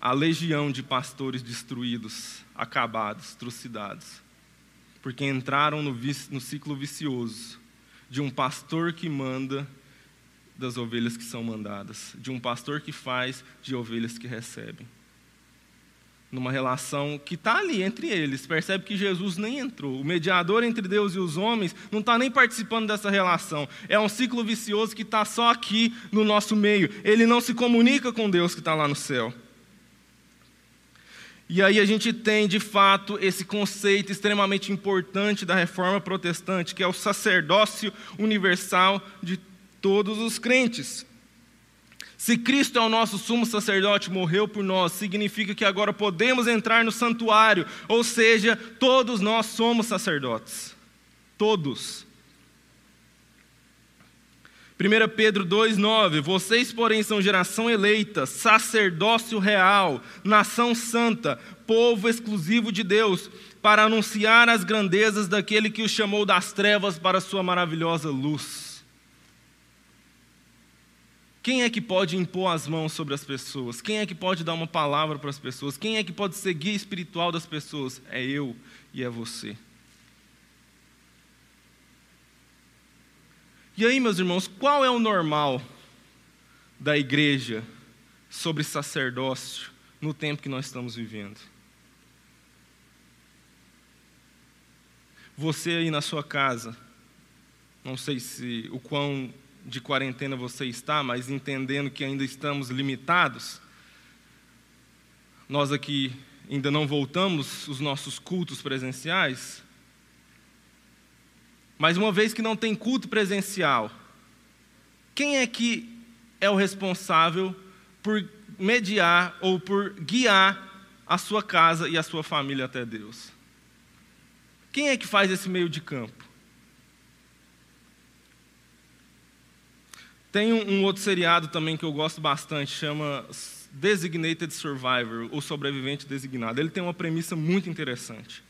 A legião de pastores destruídos, acabados, trucidados, porque entraram no, no ciclo vicioso de um pastor que manda das ovelhas que são mandadas, de um pastor que faz de ovelhas que recebem numa relação que está ali entre eles. Percebe que Jesus nem entrou. O mediador entre Deus e os homens não está nem participando dessa relação. É um ciclo vicioso que está só aqui no nosso meio. Ele não se comunica com Deus que está lá no céu. E aí a gente tem, de fato, esse conceito extremamente importante da reforma protestante, que é o sacerdócio universal de todos os crentes. Se Cristo é o nosso sumo sacerdote, morreu por nós, significa que agora podemos entrar no santuário, ou seja, todos nós somos sacerdotes. Todos. 1 Pedro 2,9: Vocês, porém, são geração eleita, sacerdócio real, nação santa, povo exclusivo de Deus, para anunciar as grandezas daquele que os chamou das trevas para a sua maravilhosa luz. Quem é que pode impor as mãos sobre as pessoas? Quem é que pode dar uma palavra para as pessoas? Quem é que pode ser guia espiritual das pessoas? É eu e é você. E aí, meus irmãos, qual é o normal da igreja sobre sacerdócio no tempo que nós estamos vivendo? Você aí na sua casa, não sei se o quão de quarentena você está, mas entendendo que ainda estamos limitados, nós aqui ainda não voltamos os nossos cultos presenciais, mas uma vez que não tem culto presencial, quem é que é o responsável por mediar ou por guiar a sua casa e a sua família até Deus? Quem é que faz esse meio de campo? Tem um, um outro seriado também que eu gosto bastante, chama Designated Survivor, o sobrevivente designado. Ele tem uma premissa muito interessante.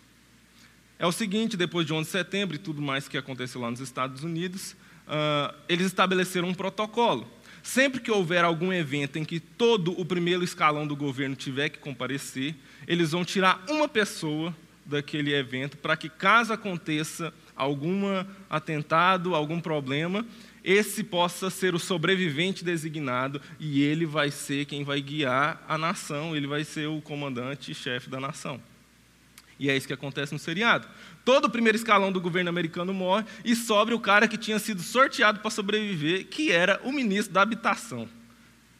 É o seguinte: depois de 11 de setembro e tudo mais que aconteceu lá nos Estados Unidos, uh, eles estabeleceram um protocolo. Sempre que houver algum evento em que todo o primeiro escalão do governo tiver que comparecer, eles vão tirar uma pessoa daquele evento para que, caso aconteça algum atentado, algum problema, esse possa ser o sobrevivente designado e ele vai ser quem vai guiar a nação, ele vai ser o comandante e chefe da nação. E é isso que acontece no seriado. Todo o primeiro escalão do governo americano morre e sobra o cara que tinha sido sorteado para sobreviver, que era o ministro da habitação.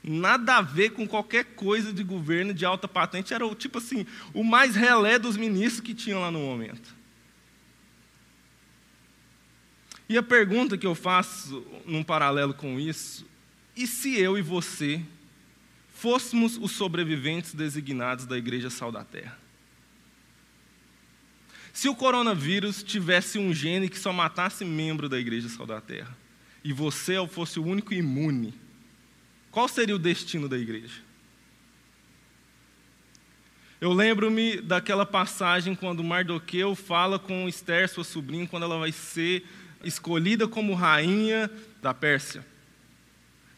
Nada a ver com qualquer coisa de governo de alta patente, era o tipo assim, o mais relé dos ministros que tinham lá no momento. E a pergunta que eu faço num paralelo com isso, e se eu e você fôssemos os sobreviventes designados da Igreja Sal da Terra? Se o coronavírus tivesse um gene que só matasse membro da Igreja Sal da Terra, e você fosse o único imune, qual seria o destino da igreja? Eu lembro-me daquela passagem quando Mardoqueu fala com Esther, sua sobrinha, quando ela vai ser escolhida como rainha da Pérsia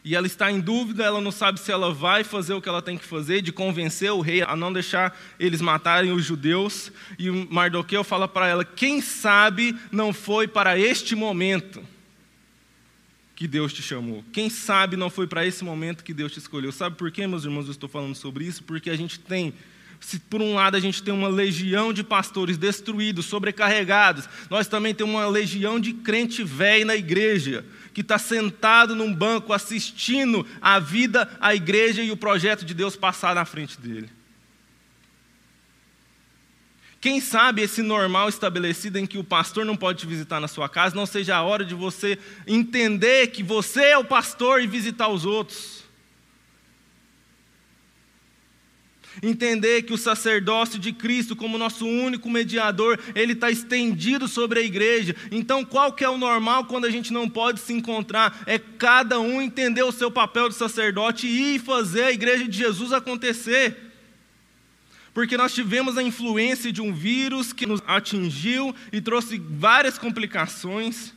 e ela está em dúvida, ela não sabe se ela vai fazer o que ela tem que fazer, de convencer o rei a não deixar eles matarem os judeus. E Mardoqueu fala para ela: quem sabe não foi para este momento que Deus te chamou? Quem sabe não foi para esse momento que Deus te escolheu? Sabe por quê, meus irmãos, eu estou falando sobre isso? Porque a gente tem se por um lado a gente tem uma legião de pastores destruídos, sobrecarregados, nós também temos uma legião de crente velho na igreja, que está sentado num banco assistindo a vida, a igreja e o projeto de Deus passar na frente dele. Quem sabe esse normal estabelecido em que o pastor não pode te visitar na sua casa não seja a hora de você entender que você é o pastor e visitar os outros. Entender que o sacerdócio de Cristo, como nosso único mediador, ele está estendido sobre a igreja. Então, qual que é o normal quando a gente não pode se encontrar? É cada um entender o seu papel de sacerdote e fazer a igreja de Jesus acontecer. Porque nós tivemos a influência de um vírus que nos atingiu e trouxe várias complicações.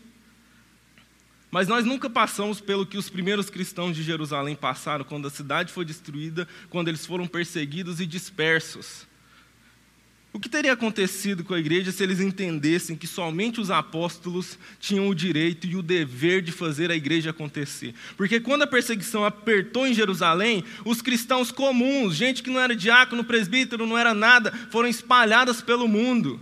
Mas nós nunca passamos pelo que os primeiros cristãos de Jerusalém passaram quando a cidade foi destruída, quando eles foram perseguidos e dispersos. O que teria acontecido com a igreja se eles entendessem que somente os apóstolos tinham o direito e o dever de fazer a igreja acontecer? Porque quando a perseguição apertou em Jerusalém, os cristãos comuns, gente que não era diácono, presbítero, não era nada, foram espalhadas pelo mundo.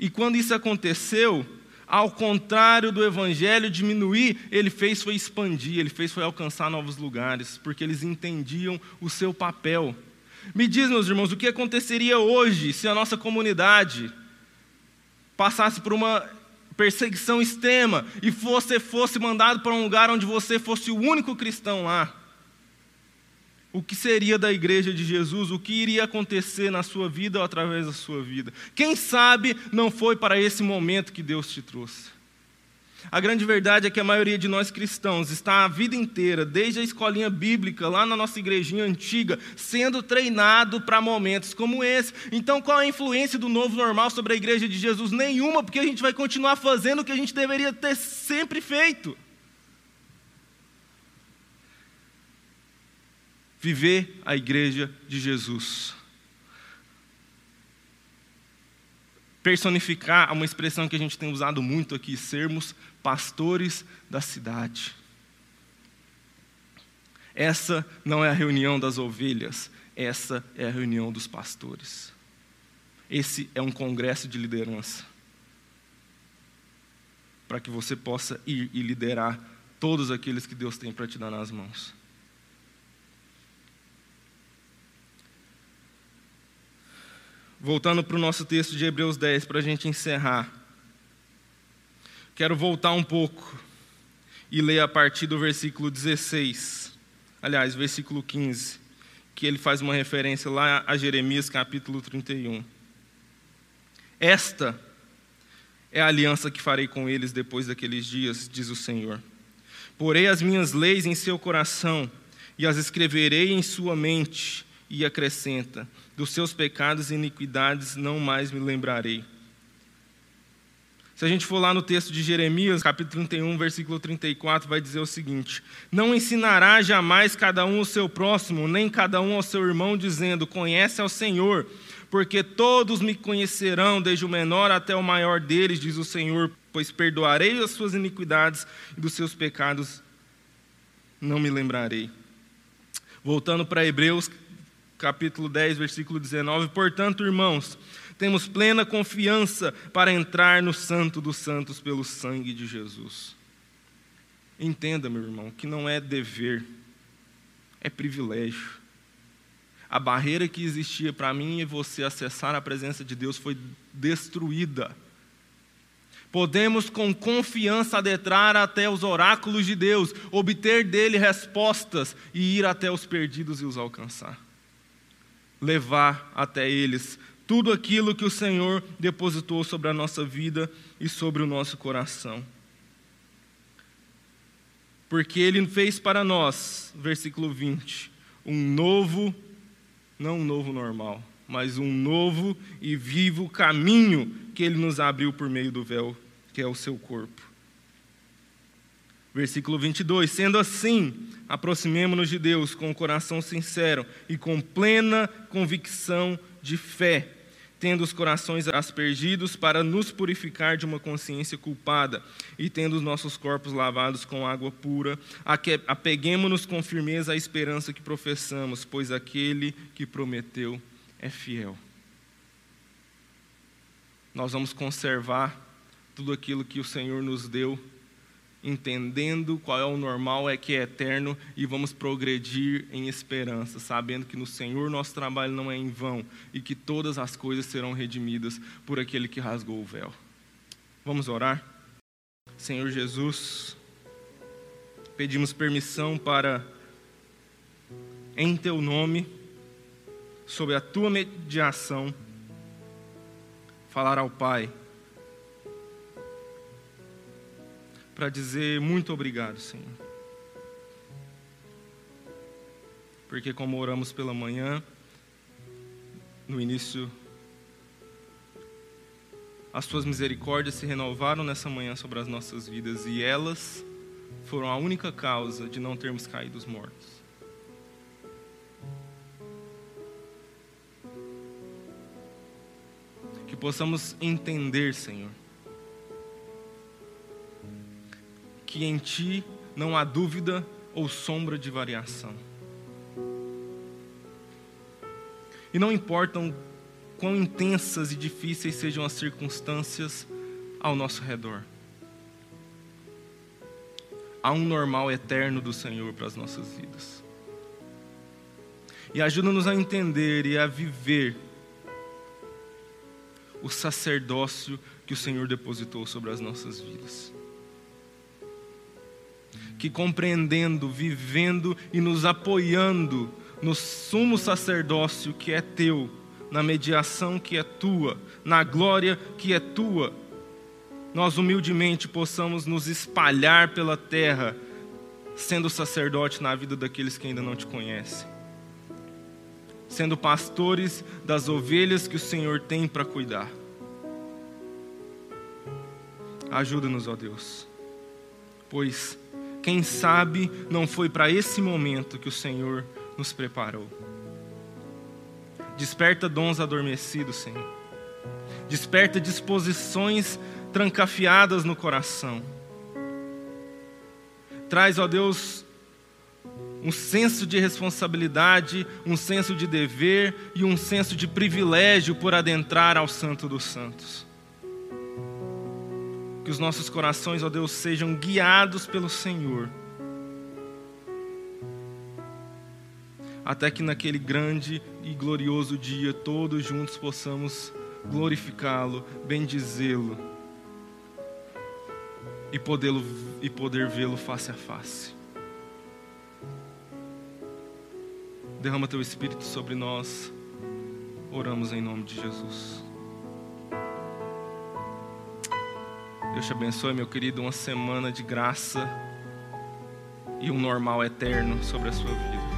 E quando isso aconteceu, ao contrário do evangelho diminuir, ele fez foi expandir, ele fez foi alcançar novos lugares, porque eles entendiam o seu papel. Me diz, meus irmãos, o que aconteceria hoje se a nossa comunidade passasse por uma perseguição extrema e você fosse mandado para um lugar onde você fosse o único cristão lá? O que seria da igreja de Jesus, o que iria acontecer na sua vida ou através da sua vida. Quem sabe não foi para esse momento que Deus te trouxe. A grande verdade é que a maioria de nós cristãos está a vida inteira, desde a escolinha bíblica, lá na nossa igrejinha antiga, sendo treinado para momentos como esse. Então, qual é a influência do novo normal sobre a igreja de Jesus? Nenhuma, porque a gente vai continuar fazendo o que a gente deveria ter sempre feito. Viver a igreja de Jesus. Personificar é uma expressão que a gente tem usado muito aqui, sermos pastores da cidade. Essa não é a reunião das ovelhas, essa é a reunião dos pastores. Esse é um congresso de liderança. Para que você possa ir e liderar todos aqueles que Deus tem para te dar nas mãos. Voltando para o nosso texto de Hebreus 10, para a gente encerrar. Quero voltar um pouco e ler a partir do versículo 16, aliás, versículo 15, que ele faz uma referência lá a Jeremias capítulo 31. Esta é a aliança que farei com eles depois daqueles dias, diz o Senhor Porei as minhas leis em seu coração e as escreverei em sua mente. E acrescenta: Dos seus pecados e iniquidades não mais me lembrarei. Se a gente for lá no texto de Jeremias, capítulo 31, versículo 34, vai dizer o seguinte: Não ensinará jamais cada um o seu próximo, nem cada um ao seu irmão, dizendo: Conhece ao Senhor, porque todos me conhecerão, desde o menor até o maior deles, diz o Senhor, pois perdoarei as suas iniquidades e dos seus pecados não me lembrarei. Voltando para Hebreus, capítulo 10, versículo 19: Portanto, irmãos, temos plena confiança para entrar no Santo dos Santos pelo sangue de Jesus. Entenda, meu irmão, que não é dever, é privilégio. A barreira que existia para mim e você acessar a presença de Deus foi destruída. Podemos com confiança adentrar até os oráculos de Deus, obter dele respostas e ir até os perdidos e os alcançar. Levar até eles tudo aquilo que o Senhor depositou sobre a nossa vida e sobre o nosso coração. Porque Ele fez para nós, versículo 20, um novo, não um novo normal, mas um novo e vivo caminho que Ele nos abriu por meio do véu, que é o seu corpo. Versículo 22: Sendo assim, aproximemo-nos de Deus com o coração sincero e com plena convicção de fé tendo os corações aspergidos para nos purificar de uma consciência culpada, e tendo os nossos corpos lavados com água pura, apeguemo-nos com firmeza à esperança que professamos, pois aquele que prometeu é fiel. Nós vamos conservar tudo aquilo que o Senhor nos deu entendendo qual é o normal, é que é eterno, e vamos progredir em esperança, sabendo que no Senhor nosso trabalho não é em vão e que todas as coisas serão redimidas por aquele que rasgou o véu. Vamos orar? Senhor Jesus, pedimos permissão para, em Teu nome, sob a Tua mediação, falar ao Pai para dizer muito obrigado, Senhor. Porque, como oramos pela manhã, no início, as tuas misericórdias se renovaram nessa manhã sobre as nossas vidas e elas foram a única causa de não termos caído mortos. Que possamos entender, Senhor, que em ti não há dúvida ou sombra de variação. E não importam quão intensas e difíceis sejam as circunstâncias ao nosso redor. Há um normal eterno do Senhor para as nossas vidas. E ajuda-nos a entender e a viver o sacerdócio que o Senhor depositou sobre as nossas vidas que compreendendo, vivendo e nos apoiando no sumo sacerdócio que é teu, na mediação que é tua, na glória que é tua, nós humildemente possamos nos espalhar pela terra, sendo sacerdote na vida daqueles que ainda não te conhecem, sendo pastores das ovelhas que o Senhor tem para cuidar. Ajuda-nos, ó Deus, pois quem sabe não foi para esse momento que o Senhor nos preparou. Desperta dons adormecidos, Senhor. Desperta disposições trancafiadas no coração. Traz, ó Deus, um senso de responsabilidade, um senso de dever e um senso de privilégio por adentrar ao Santo dos Santos que os nossos corações, ó Deus, sejam guiados pelo Senhor. Até que naquele grande e glorioso dia, todos juntos possamos glorificá-lo, bendizê-lo e, e poder vê-lo face a face. Derrama teu Espírito sobre nós. Oramos em nome de Jesus. Deus te abençoe, meu querido. Uma semana de graça, e um normal eterno sobre a sua vida.